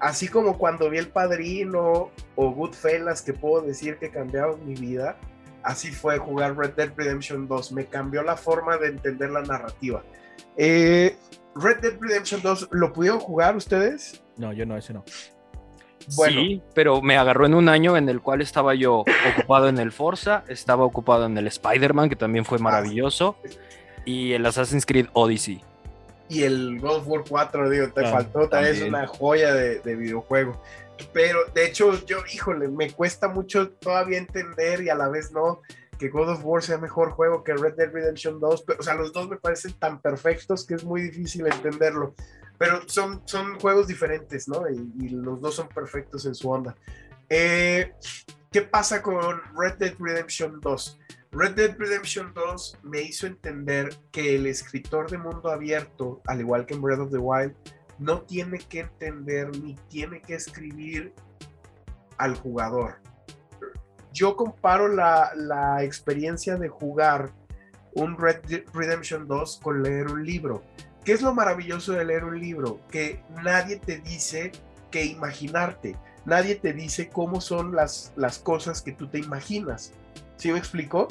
así como cuando vi El Padrino o Goodfellas, que puedo decir que cambiaron mi vida, así fue jugar Red Dead Redemption 2. Me cambió la forma de entender la narrativa. Eh, Red Dead Redemption 2, ¿lo pudieron jugar ustedes? no, yo no, ese no. Bueno. Sí, pero me agarró en un año en el cual estaba yo ocupado en el Forza, estaba ocupado en el Spider-Man, que también fue maravilloso, y el Assassin's Creed Odyssey. Y el God of War 4, digo, te Ah, faltó, también es una joya de, de videojuego. Pero de hecho, yo, híjole, me cuesta mucho todavía entender y a la vez no que God of War sea mejor juego que Red Dead Redemption 2. Pero, o sea, los dos me parecen tan perfectos que es muy difícil entenderlo. Pero son, son juegos diferentes, ¿no? Y, y los dos son perfectos en su onda. Eh, ¿Qué pasa con Red Dead Redemption 2? Red Dead Redemption 2 me hizo entender que el escritor de mundo abierto, al igual que en Breath of the Wild, no tiene que entender ni tiene que escribir al jugador. Yo comparo la, la experiencia de jugar un Red Dead Redemption 2 con leer un libro. ¿Qué es lo maravilloso de leer un libro? Que nadie te dice que imaginarte. Nadie te dice cómo son las, las cosas que tú te imaginas. ¿Sí me explicó?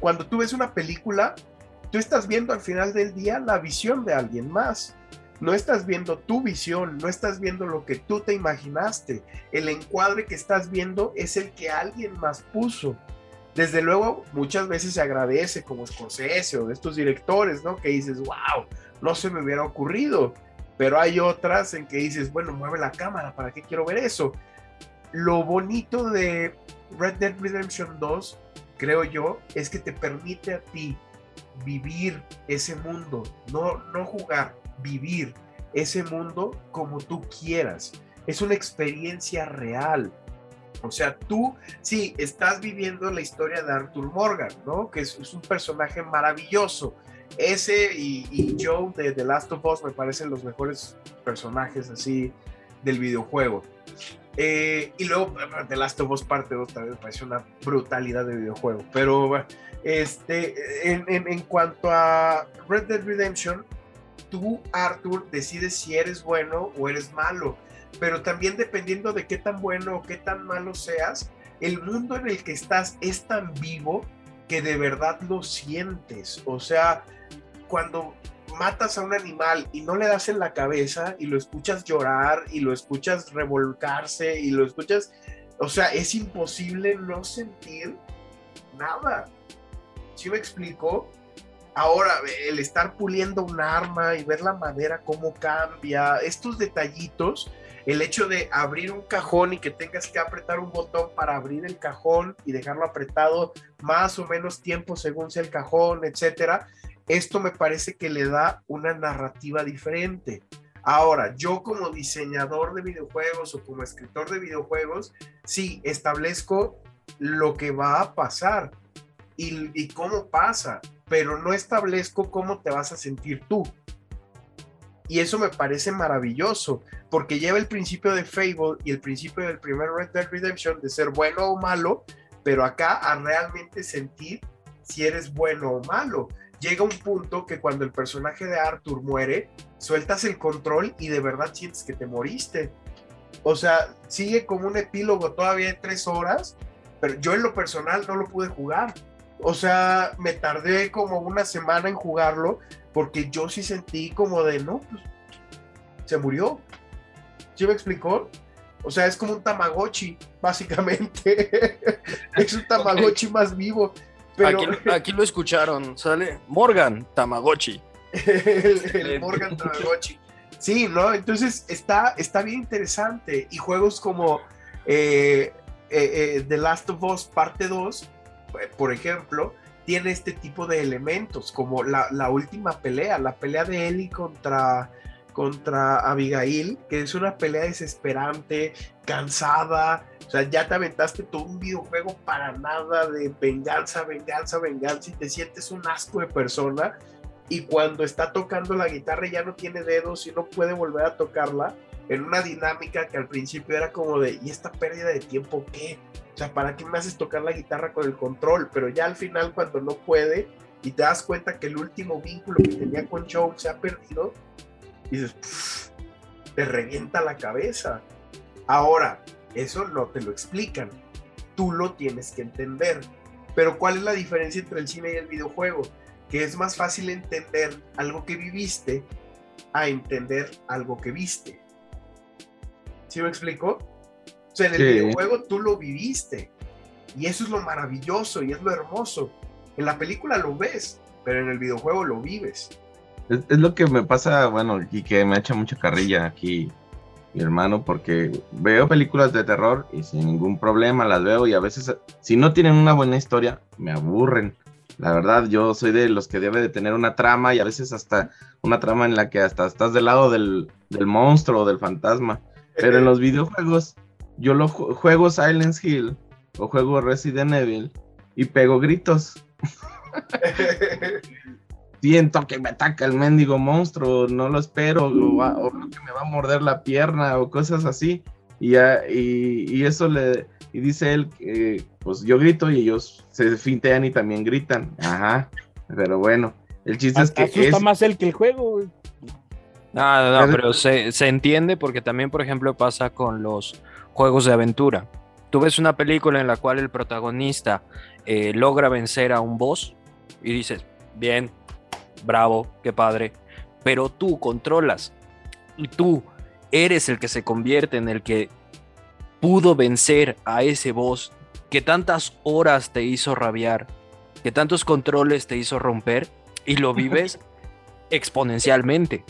Cuando tú ves una película, tú estás viendo al final del día la visión de alguien más. No estás viendo tu visión, no estás viendo lo que tú te imaginaste. El encuadre que estás viendo es el que alguien más puso. Desde luego, muchas veces se agradece como Scorsese o de estos directores, ¿no? Que dices, wow, no se me hubiera ocurrido. Pero hay otras en que dices, bueno, mueve la cámara, ¿para qué quiero ver eso? Lo bonito de Red Dead Redemption 2, creo yo, es que te permite a ti vivir ese mundo, no, no jugar, vivir ese mundo como tú quieras. Es una experiencia real. O sea, tú sí estás viviendo la historia de Arthur Morgan, ¿no? Que es, un personaje maravilloso. Ese y, y Joe de The Last of Us me parecen los mejores personajes así del videojuego. Eh, y luego The Last of Us parte 2 también me parece una brutalidad de videojuego. Pero este, en, en- en cuanto a Red Dead Redemption, tú, Arthur, decides si eres bueno o eres malo. Pero también dependiendo de qué tan bueno o qué tan malo seas, el mundo en el que estás es tan vivo que de verdad lo sientes. O sea, cuando matas a un animal y no le das en la cabeza y lo escuchas llorar y lo escuchas revolcarse y lo escuchas, o sea, es imposible no sentir nada. ¿Sí me explico? Ahora, el estar puliendo un arma y ver la madera cómo cambia, estos detallitos, el hecho de abrir un cajón y que tengas que apretar un botón para abrir el cajón y dejarlo apretado más o menos tiempo según sea el cajón, etcétera, esto me parece que le da una narrativa diferente. Ahora, yo como diseñador de videojuegos o como escritor de videojuegos, sí establezco lo que va a pasar y, cómo pasa, pero no establezco cómo te vas a sentir tú. Y eso me parece maravilloso, porque lleva el principio de Fable y el principio del primer Red Dead Redemption de ser bueno o malo, pero acá a realmente sentir si eres bueno o malo. Llega un punto que cuando el personaje de Arthur muere, sueltas el control y de verdad sientes que te moriste. O sea, sigue como un epílogo todavía de tres horas, pero yo en lo personal no lo pude jugar. O sea, me tardé como una semana en jugarlo porque yo sí sentí como de, no, pues se murió. ¿Sí me explicó? O sea, es como un Tamagotchi, básicamente. es un Tamagotchi más vivo. Pero Aquí, aquí lo escucharon, sale Morgan Tamagotchi. el, el Morgan Tamagotchi. Sí, ¿no? Entonces está, está bien interesante. Y juegos como eh, eh, eh, The Last of Us Parte 2, eh, por ejemplo, tiene este tipo de elementos, como la, la última pelea, la pelea de Ellie contra, contra Abigail, que es una pelea desesperante, cansada. O sea, ya te aventaste todo un videojuego para nada de venganza, venganza, venganza y te sientes un asco de persona y cuando está tocando la guitarra ya no tiene dedos y no puede volver a tocarla en una dinámica que al principio era como de, ¿y esta pérdida de tiempo qué? O sea, ¿para qué me haces tocar la guitarra con el control? Pero ya al final cuando no puede y te das cuenta que el último vínculo que tenía con Joe se ha perdido, dices, "Pff", te revienta la cabeza. Ahora, eso no te lo explican, tú lo tienes que entender. Pero ¿cuál es la diferencia entre el cine y el videojuego? que es más fácil entender algo que viviste a entender algo que viste. ¿Sí me explico? sea, en el Sí. videojuego tú lo viviste. Y eso es lo maravilloso y es lo hermoso. En la película lo ves, pero en el videojuego lo vives. Es, es lo que me pasa, bueno, y que me echa mucha carrilla aquí mi hermano, porque veo películas de terror y sin ningún problema las veo y a veces, si no tienen una buena historia, me aburren. La verdad, yo soy de los que debe de tener una trama y a veces hasta una trama en la que hasta estás del lado del, del monstruo o del fantasma. Pero en los videojuegos, yo lo ju- juego Silent Hill o juego Resident Evil y pego gritos. Siento que me ataca el mendigo monstruo, no lo espero, o, va- o que me va a morder la pierna o cosas así. Y, ya- y, y eso le y dice él que pues yo grito y ellos se fintean y también gritan. Ajá. Pero bueno, el chiste es que Asusta es, más él que el juego, güey. No, no, no, Pero- pero se, se entiende porque también, por ejemplo, pasa con los juegos de aventura. Tú ves una película en la cual el protagonista eh, logra vencer a un boss y dices, bien, bravo, qué padre, pero tú controlas y tú eres el que se convierte en el que pudo vencer a ese boss que tantas horas te hizo rabiar, que tantos controles te hizo romper y lo vives exponencialmente.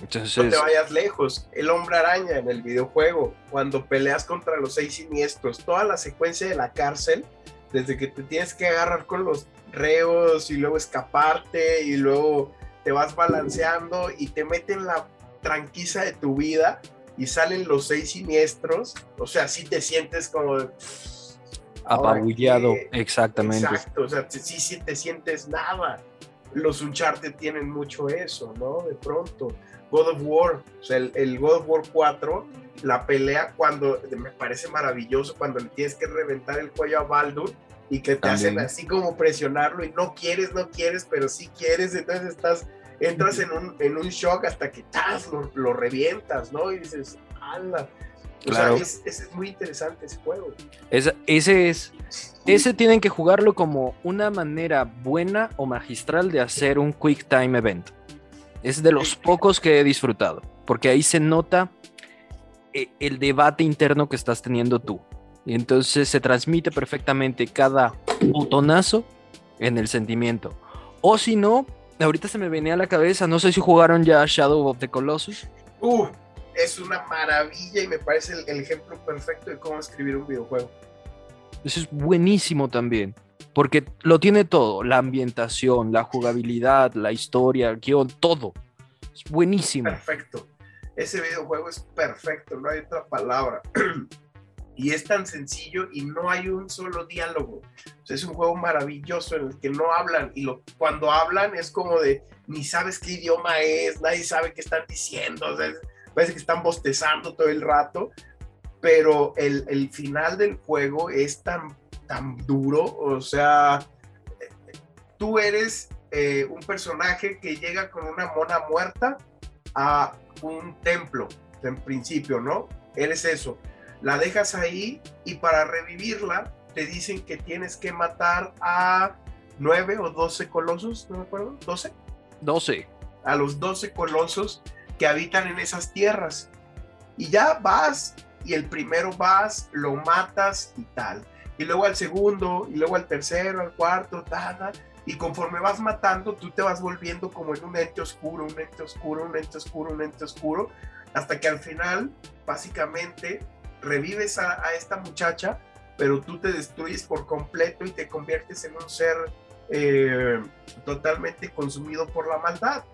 No te Entonces, vayas lejos. El hombre araña en el videojuego, cuando peleas contra los seis siniestros, toda la secuencia de la cárcel, desde que te tienes que agarrar con los reos y luego escaparte y luego te vas balanceando y te meten la tranquiza de tu vida y salen los seis siniestros, o sea, sí te sientes como de, ahora apabullado, qué- exactamente. Exacto, o sea, sí, sí te sientes nada. Los Uncharted tienen mucho eso, ¿no? De pronto. God of War, o sea, el, el God of War 4, la pelea cuando, me parece maravilloso, cuando le tienes que reventar el cuello a Baldur y que te También. hacen así como presionarlo y no quieres, no quieres, pero sí quieres, entonces estás, entras en un, en un shock hasta que ¡tas! Lo, lo revientas, ¿no? Y dices, ¡hala! O Claro. sea, es, es- es muy interesante ese juego. Esa- ese es. Ese tienen que jugarlo como una manera buena o magistral de hacer un quick time event. Es de los pocos que he disfrutado, porque ahí se nota eh, el debate interno que estás teniendo tú. Y entonces se transmite perfectamente cada botonazo en el sentimiento. O si no, ahorita se me venía a la cabeza, no sé si jugaron ya Shadow of the Colossus. Uh, es una maravilla y me parece el, el ejemplo perfecto de cómo escribir un videojuego. Eso es buenísimo también, porque lo tiene todo, la ambientación, la jugabilidad, la historia, el guion, todo. Es buenísimo. Perfecto. Ese videojuego es perfecto, no hay otra palabra. y es tan sencillo y no hay un solo diálogo. O sea, es un juego maravilloso en el que no hablan y lo, cuando hablan es como de ni sabes qué idioma es, nadie sabe qué están diciendo, o sea, parece que están bostezando todo el rato, pero el, el final del juego es tan, tan duro, o sea, tú eres eh, un personaje que llega con una mona muerta a un templo, en principio, ¿no? Eres eso. La dejas ahí y para revivirla te dicen que tienes que matar a nueve o doce colosos, no me acuerdo, doce, 12. a los doce colosos que habitan en esas tierras. Y ya vas y el primero vas, lo matas y tal. Y luego al segundo, y luego al tercero, al cuarto, tal, tal. Y conforme vas matando, tú te vas volviendo como en un ente oscuro, un ente oscuro, un ente oscuro, un ente oscuro, hasta que al final, básicamente, revives a, a esta muchacha, pero tú te destruyes por completo y te conviertes en un ser eh, totalmente consumido por la maldad.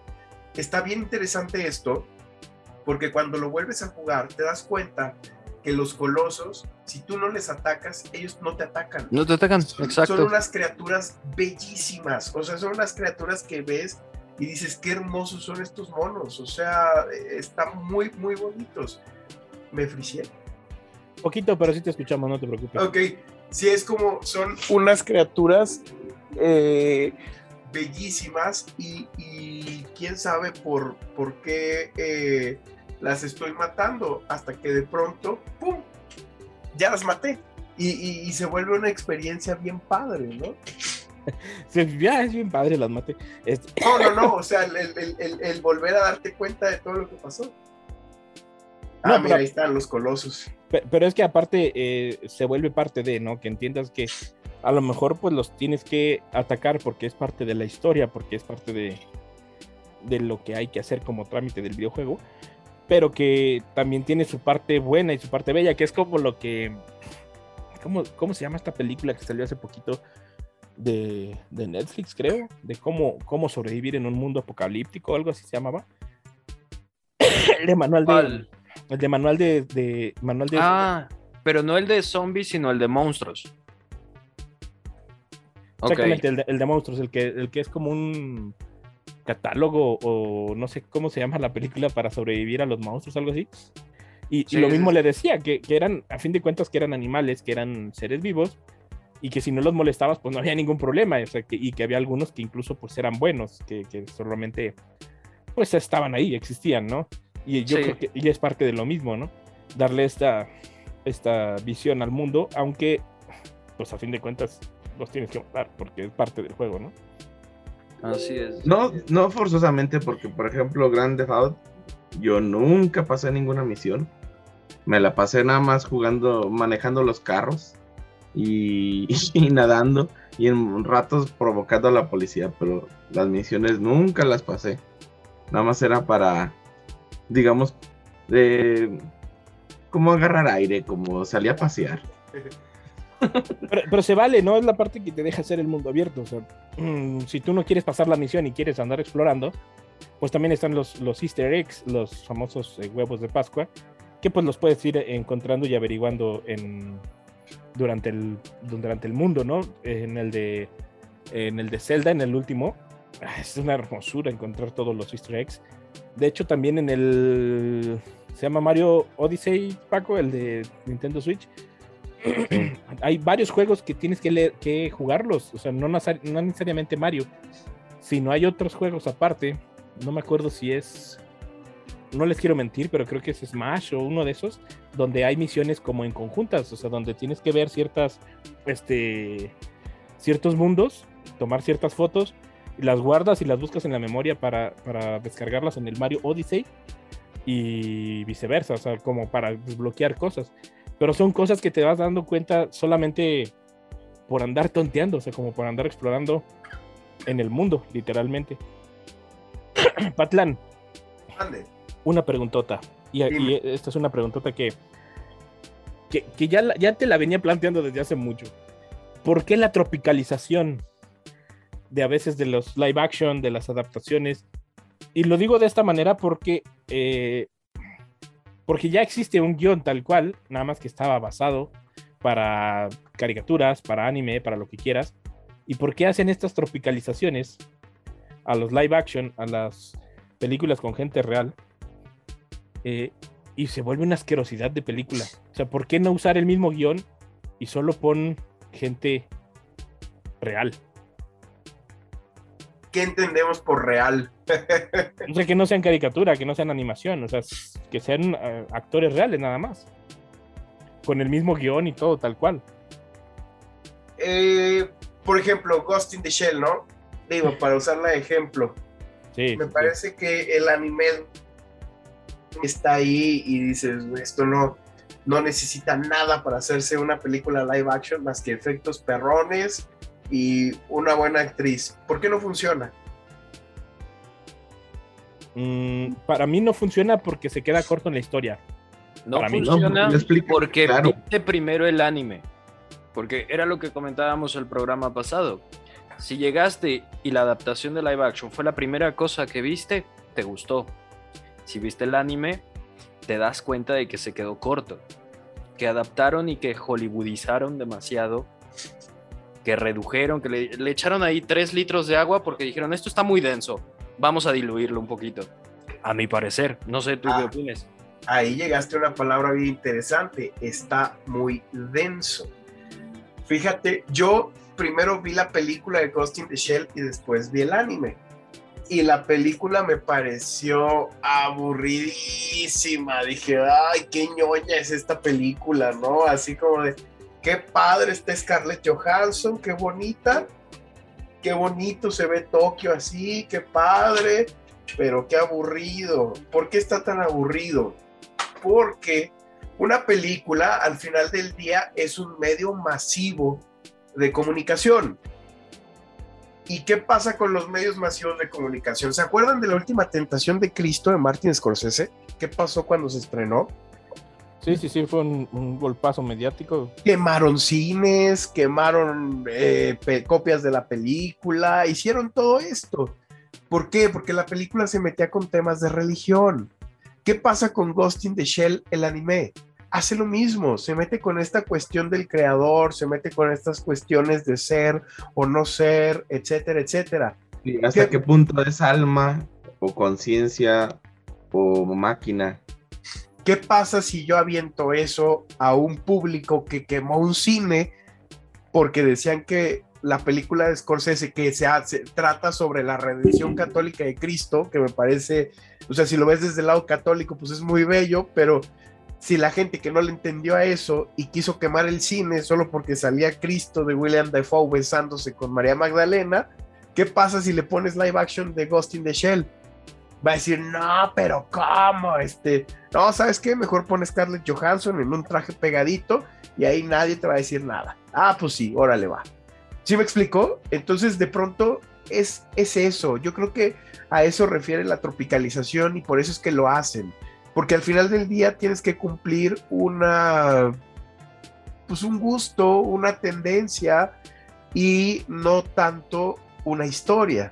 Está bien interesante esto, porque cuando lo vuelves a jugar, te das cuenta que los colosos, si tú no les atacas, ellos no te atacan. No te atacan, Son, exacto. son unas criaturas bellísimas, o sea, son unas criaturas que ves y dices, qué hermosos son estos monos, o sea, están muy, muy bonitos. Me fricié. Poquito, pero sí te escuchamos, no te preocupes. Ok, sí es como, son unas criaturas eh, bellísimas y, y quién sabe por, por qué eh, las estoy matando hasta que de pronto, ¡pum! Ya las maté. Y, y- y se vuelve una experiencia bien padre, ¿no? Sí, ya es bien padre las mate. Este, No, no, no, o sea, el, el- el- el volver a darte cuenta de todo lo que pasó. Ah, No, mira, pero- ahí están los colosos. Pe- Pero es que aparte eh, se vuelve parte de, ¿no? Que entiendas que a lo mejor pues los tienes que atacar porque es parte de la historia, porque es parte de, de lo que hay que hacer como trámite del videojuego, pero que también tiene su parte buena y su parte bella, que es como lo que... ¿Cómo, cómo se llama esta película que salió hace poquito de, de Netflix, creo? De cómo, cómo sobrevivir en un mundo apocalíptico, algo así se llamaba. El de manual de... El de manual de, de manual de Ah, pero no el de zombies, sino el de monstruos. Exactamente el de, el de monstruos, el que, el que es como un catálogo o no sé cómo se llama la película para sobrevivir a los monstruos, algo así. Y, lo mismo sí. le decía, que, que eran, a fin de cuentas, que eran animales, que eran seres vivos, y que si no los molestabas, pues no había ningún problema, o sea, que, y que había algunos que incluso pues eran buenos, que, que solamente pues estaban ahí, existían, ¿no? Y yo Sí. creo que y es parte de lo mismo, ¿no? Darle esta, esta visión al mundo, aunque pues a fin de cuentas los tienes que matar, porque es parte del juego, ¿no? Así es. No, no forzosamente, porque por ejemplo, Grand Theft Auto, yo nunca pasé ninguna misión. Me la pasé nada más jugando, manejando los carros y, y nadando y en ratos provocando a la policía, pero las misiones nunca las pasé. Nada más era para, digamos, de como agarrar aire, como salir a pasear. Pero, se vale, ¿no? Es la parte que te deja hacer el mundo abierto. Mm, si tú no quieres pasar la misión y quieres andar explorando, pues también están los, los easter eggs, los famosos eh, huevos de Pascua, que pues los puedes ir encontrando y averiguando en, durante, el, durante el mundo, ¿no? En el de, en el de Zelda, en el último, ah, es una hermosura encontrar todos los easter eggs. De hecho, también en el... Se llama Mario Odyssey, Paco, el de Nintendo Switch. Hay varios juegos que tienes que, leer, que jugarlos, o sea, no, no necesariamente Mario, sino hay otros juegos aparte, no me acuerdo si es, no les quiero mentir, pero creo que es Smash o uno de esos, donde hay misiones como en conjuntas, o sea, donde tienes que ver ciertas, este, ciertos mundos, tomar ciertas fotos, las guardas y las buscas en la memoria para, para descargarlas en el Mario Odyssey y viceversa, o sea, como para desbloquear cosas pero son cosas que te vas dando cuenta solamente por andar tonteando, o sea, como por andar explorando en el mundo, literalmente. Patlan, Ande. una preguntota. Y, y esta es una preguntota que, que, que ya, ya te la venía planteando desde hace mucho. ¿Por qué la tropicalización de a veces de los live action, de las adaptaciones? Y lo digo de esta manera porque, eh, porque ya existe un guion tal cual, nada más que estaba basado para caricaturas, para anime, para lo que quieras. ¿Y por qué hacen estas tropicalizaciones a los live action, a las películas con gente real? eh, y se vuelve una asquerosidad de película. O sea, ¿por qué no usar el mismo guion y solo pon gente real? ¿Qué entendemos por real? O sea, que no sean caricatura, que no sean animación, o sea, que sean eh, actores reales nada más. Con el mismo guion y todo, tal cual. Eh, por ejemplo, Ghost in the Shell, ¿no? Digo, para usarla de ejemplo. Sí. Me sí, parece que el anime está ahí y dices, esto no, no necesita nada para hacerse una película live action más que efectos perrones y una buena actriz. ¿Por qué no funciona? Mm, para mí no funciona porque se queda corto en la historia. No Para mí no, funciona explica, porque claro. viste primero el anime. Porque era lo que comentábamos el programa pasado. Si llegaste y la adaptación de live action fue la primera cosa que viste, te gustó. Si viste el anime, te das cuenta de que se quedó corto. Que adaptaron y que hollywoodizaron demasiado. Que redujeron, que le, le echaron ahí 3 litros de agua porque dijeron, esto está muy denso. Vamos a diluirlo un poquito. A mi parecer. No sé tú qué Ah. opinas. Ahí llegaste a una palabra bien interesante. Está muy denso. Fíjate, yo primero vi la película de Ghost in the Shell y después vi el anime. Y la película me pareció aburridísima. Dije, ay, qué ñoña es esta película, ¿no? Así como de, qué padre está Scarlett Johansson, qué bonita. Qué bonito se ve Tokio así, qué padre. Pero qué aburrido. ¿Por qué está tan aburrido? Porque Una película, al final del día, es un medio masivo de comunicación. ¿Y qué pasa con los medios masivos de comunicación? ¿Se acuerdan de la última tentación de Cristo de Martin Scorsese? ¿Qué pasó cuando se estrenó? Sí, sí, sí, fue un, un golpazo mediático. Quemaron cines, quemaron eh, pe- copias de la película, hicieron todo esto. ¿Por qué? Porque la película se metía con temas de religión. ¿Qué pasa con Ghost in the Shell, el anime? Hace lo mismo, se mete con esta cuestión del creador, se mete con estas cuestiones de ser o no ser, etcétera, etcétera. ¿Y hasta ¿Qué? qué punto es alma o conciencia o máquina? ¿Qué pasa si yo aviento eso a un público que quemó un cine porque decían que la película de Scorsese que se hace, trata sobre la redención católica de Cristo, que me parece, o sea, si lo ves desde el lado católico, pues es muy bello, pero si la gente que no le entendió a eso y quiso quemar el cine solo porque salía Cristo de William Dafoe besándose con María Magdalena, ¿qué pasa si le pones live action de Ghost in the Shell? Va a decir, no, pero ¿cómo? Este, no, ¿sabes qué? Mejor pones Scarlett Johansson en un traje pegadito y ahí nadie te va a decir nada. Ah, pues sí, órale va. ¿Sí me explicó? Entonces, de pronto, es, es eso. Yo creo que a eso refiere la tropicalización y por eso es que lo hacen. Porque al final del día tienes que cumplir una, pues un gusto, una tendencia y no tanto una historia.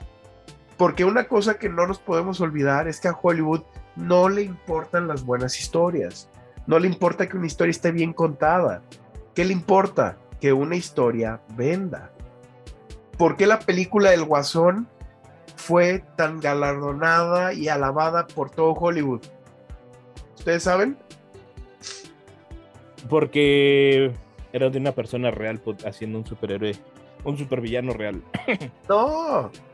Porque una cosa que no nos podemos olvidar es que a Hollywood no le importan las buenas historias. No le importa que una historia esté bien contada. ¿Qué le importa? Que una historia venda. ¿Por qué la película del Guasón fue tan galardonada y alabada por todo Hollywood? ¿Ustedes saben? Porque era de una persona real pues, haciendo un superhéroe, un supervillano real. No,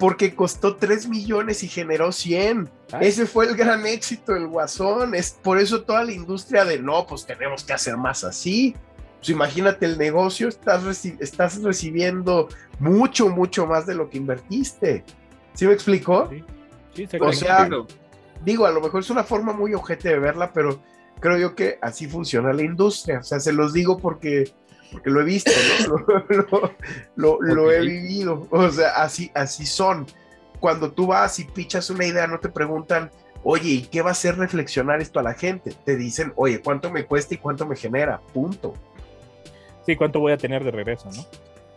porque costó 3 millones y generó 100. Ay. Ese fue el gran éxito del Guasón. Es por eso toda la industria de no, pues tenemos que hacer más así. Pues imagínate el negocio, estás, reci- estás recibiendo mucho, mucho más de lo que invertiste. ¿Sí me explicó? Sí, sí, se O sea, digo, a lo mejor es una forma muy ojete de verla, pero creo yo que así funciona la industria. O sea, se los digo porque, porque lo he visto, ¿no? lo, lo- lo- lo he vivido. O sea, así, así son. Cuando tú vas y pichas una idea, no te preguntan, oye, ¿y qué va a hacer reflexionar esto a la gente? Te dicen, oye, ¿cuánto me cuesta y cuánto me genera? Punto. sí, ¿cuánto voy a tener de regreso, no?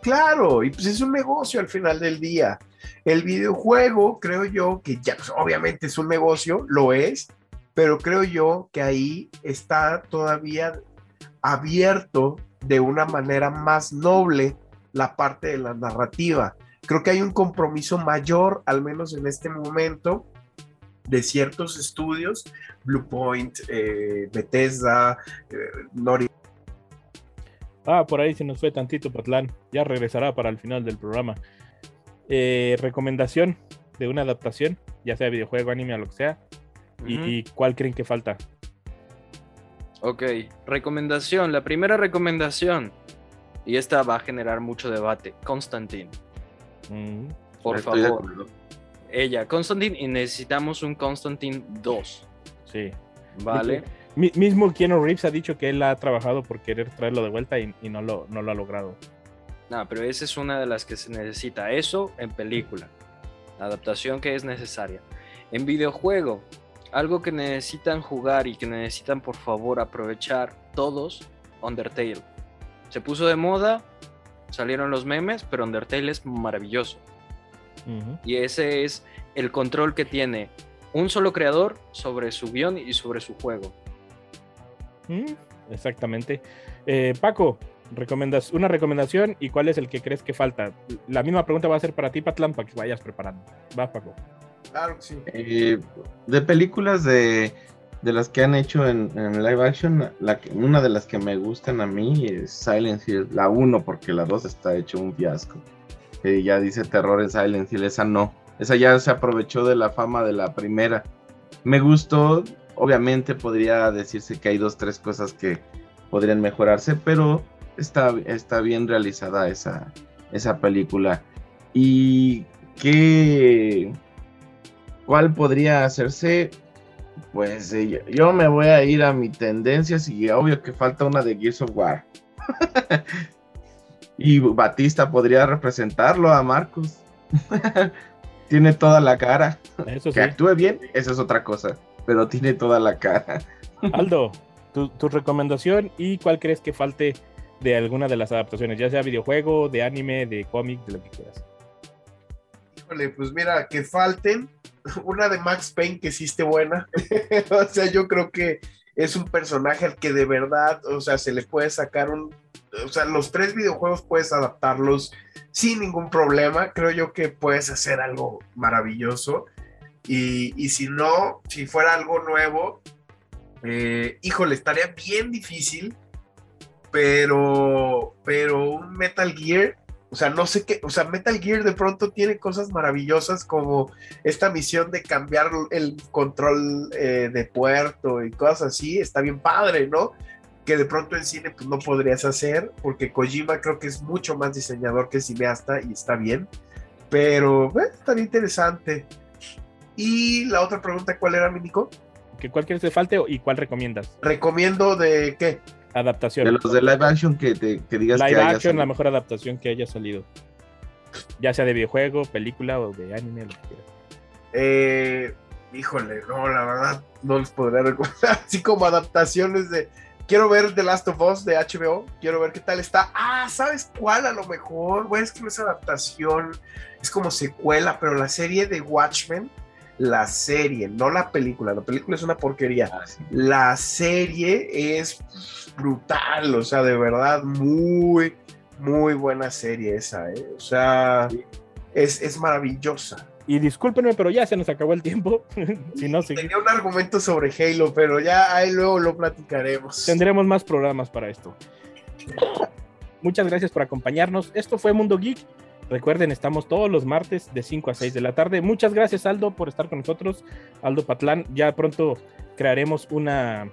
Claro, y pues es un negocio al final del día. El videojuego, creo yo, que ya pues, obviamente es un negocio, lo es, pero creo yo que ahí está todavía abierto de una manera más noble la parte de la narrativa. Creo que hay un compromiso mayor, al menos en este momento, de ciertos estudios, Bluepoint, eh, Bethesda, eh, Naughty Ah, por ahí se nos fue tantito Patlán. Ya regresará para el final del programa. Eh, recomendación de una adaptación, ya sea videojuego, anime o lo que sea. y, y cuál creen que falta? Ok, recomendación. La primera recomendación. Y esta va a generar mucho debate. Constantine, Mm, por favor. Ella, Constantine, y necesitamos un Constantine 2. sí. ¿Vale? Mi- mismo Keanu Reeves ha dicho que él ha trabajado por querer traerlo de vuelta y, y no, lo, no lo ha logrado. No, pero esa es una de las que se necesita. Eso en película. Adaptación que es necesaria. En videojuego, algo que necesitan jugar y que necesitan por favor aprovechar todos, Undertale. Se puso de moda, salieron los memes, pero Undertale es maravilloso. Y ese es el control que tiene un solo creador sobre su guion y sobre su juego. Mm, exactamente. Eh, Paco, recomendas una recomendación y cuál es el que crees que falta. La misma pregunta va a ser para ti, Patlán, para que vayas preparando. Va, Paco. Claro que sí. Eh, de películas de, de las que han hecho en, live action, la una de las que me gustan a mí es Silent Hill, la 1, porque la 2 está hecho un fiasco. Eh, ya dice terror en Silent Hill, esa no. Esa ya se aprovechó de la fama de la primera. Me gustó, obviamente podría decirse que hay dos, tres cosas que podrían mejorarse, pero está, está bien realizada esa, esa película. ¿Y qué, cuál podría hacerse? Pues eh, yo- me voy a ir a mi tendencias y obvio que falta una de Gears of War. y Batista podría representarlo a Marcus. tiene toda la cara. Eso sí. Que actúe bien, esa es otra cosa. Pero tiene toda la cara. Aldo, tu, tu recomendación y cuál crees que falte de alguna de las adaptaciones, ya sea videojuego, de anime, de cómic, de lo que quieras. Pues mira, que falten una de Max Payne que sí esté buena. o sea, yo creo que es un personaje al que de verdad, o sea, se le puede sacar un... O sea, los tres videojuegos puedes adaptarlos sin ningún problema. Creo yo que puedes hacer algo maravilloso. Y, y si no, si fuera algo nuevo, eh, híjole, estaría bien difícil. Pero, pero un Metal Gear o sea, no sé qué, o sea, Metal Gear de pronto tiene cosas maravillosas como esta misión de cambiar el control eh, de puerto y cosas así, está bien padre, ¿no? Que de pronto en cine pues no podrías hacer, porque Kojima creo que es mucho más diseñador que cineasta y está bien, pero eh, está bien interesante. Y la otra pregunta, ¿cuál era, mi Nico? ¿Que ¿Cuál quieres que falte y cuál recomiendas? Recomiendo de qué? Adaptación. De los de live action que, te, que digas Live que haya action, la salido. mejor adaptación que haya salido. Ya sea de videojuego, película o de anime, lo que quieras. Eh, híjole, no, la verdad, no les podría recomendar. Así como adaptaciones de. Quiero ver The Last of Us de HBO. Quiero ver qué tal está. Ah, ¿sabes cuál? A lo mejor. Bueno, es que no es adaptación. Es como secuela, pero la serie de Watchmen. La serie, no la película. La película es una porquería. Ah, sí. La serie es brutal. O sea, de verdad, muy, muy buena serie esa, ¿eh? O sea, es, es maravillosa. Y discúlpenme, pero ya se nos acabó el tiempo. si no, sí, Tenía un argumento sobre Halo, pero ya ahí luego lo platicaremos. tendremos más programas para esto. Muchas gracias por acompañarnos. Esto fue Mundo Geek. Recuerden, estamos todos los martes de 5 a 6 de la tarde. Muchas gracias, Aldo, por estar con nosotros. Aldo Patlán, ya pronto crearemos una,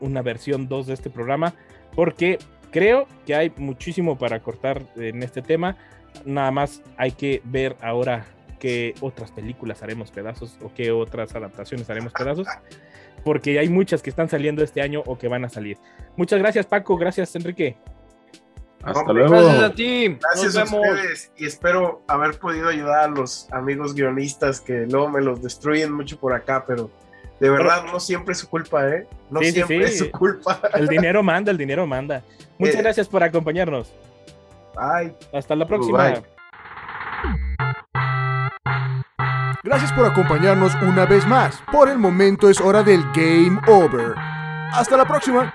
una versión 2 de este programa, porque creo que hay muchísimo para cortar en este tema. Nada más hay que ver ahora qué otras películas haremos pedazos o qué otras adaptaciones haremos pedazos, porque hay muchas que están saliendo este año o que van a salir. Muchas gracias, Paco. Gracias, Enrique. Hasta luego. Gracias a ti. Gracias Nos a vemos. ustedes y espero haber podido ayudar a los amigos guionistas que luego me los destruyen mucho por acá, pero de verdad no siempre es su culpa, ¿eh? No Sí, siempre sí. es su culpa. El dinero manda, el dinero manda. Muchas Eh. gracias por acompañarnos. Ay, Hasta la próxima. Bye. Gracias por acompañarnos una vez más. Por el momento es hora del Game Over. Hasta la próxima.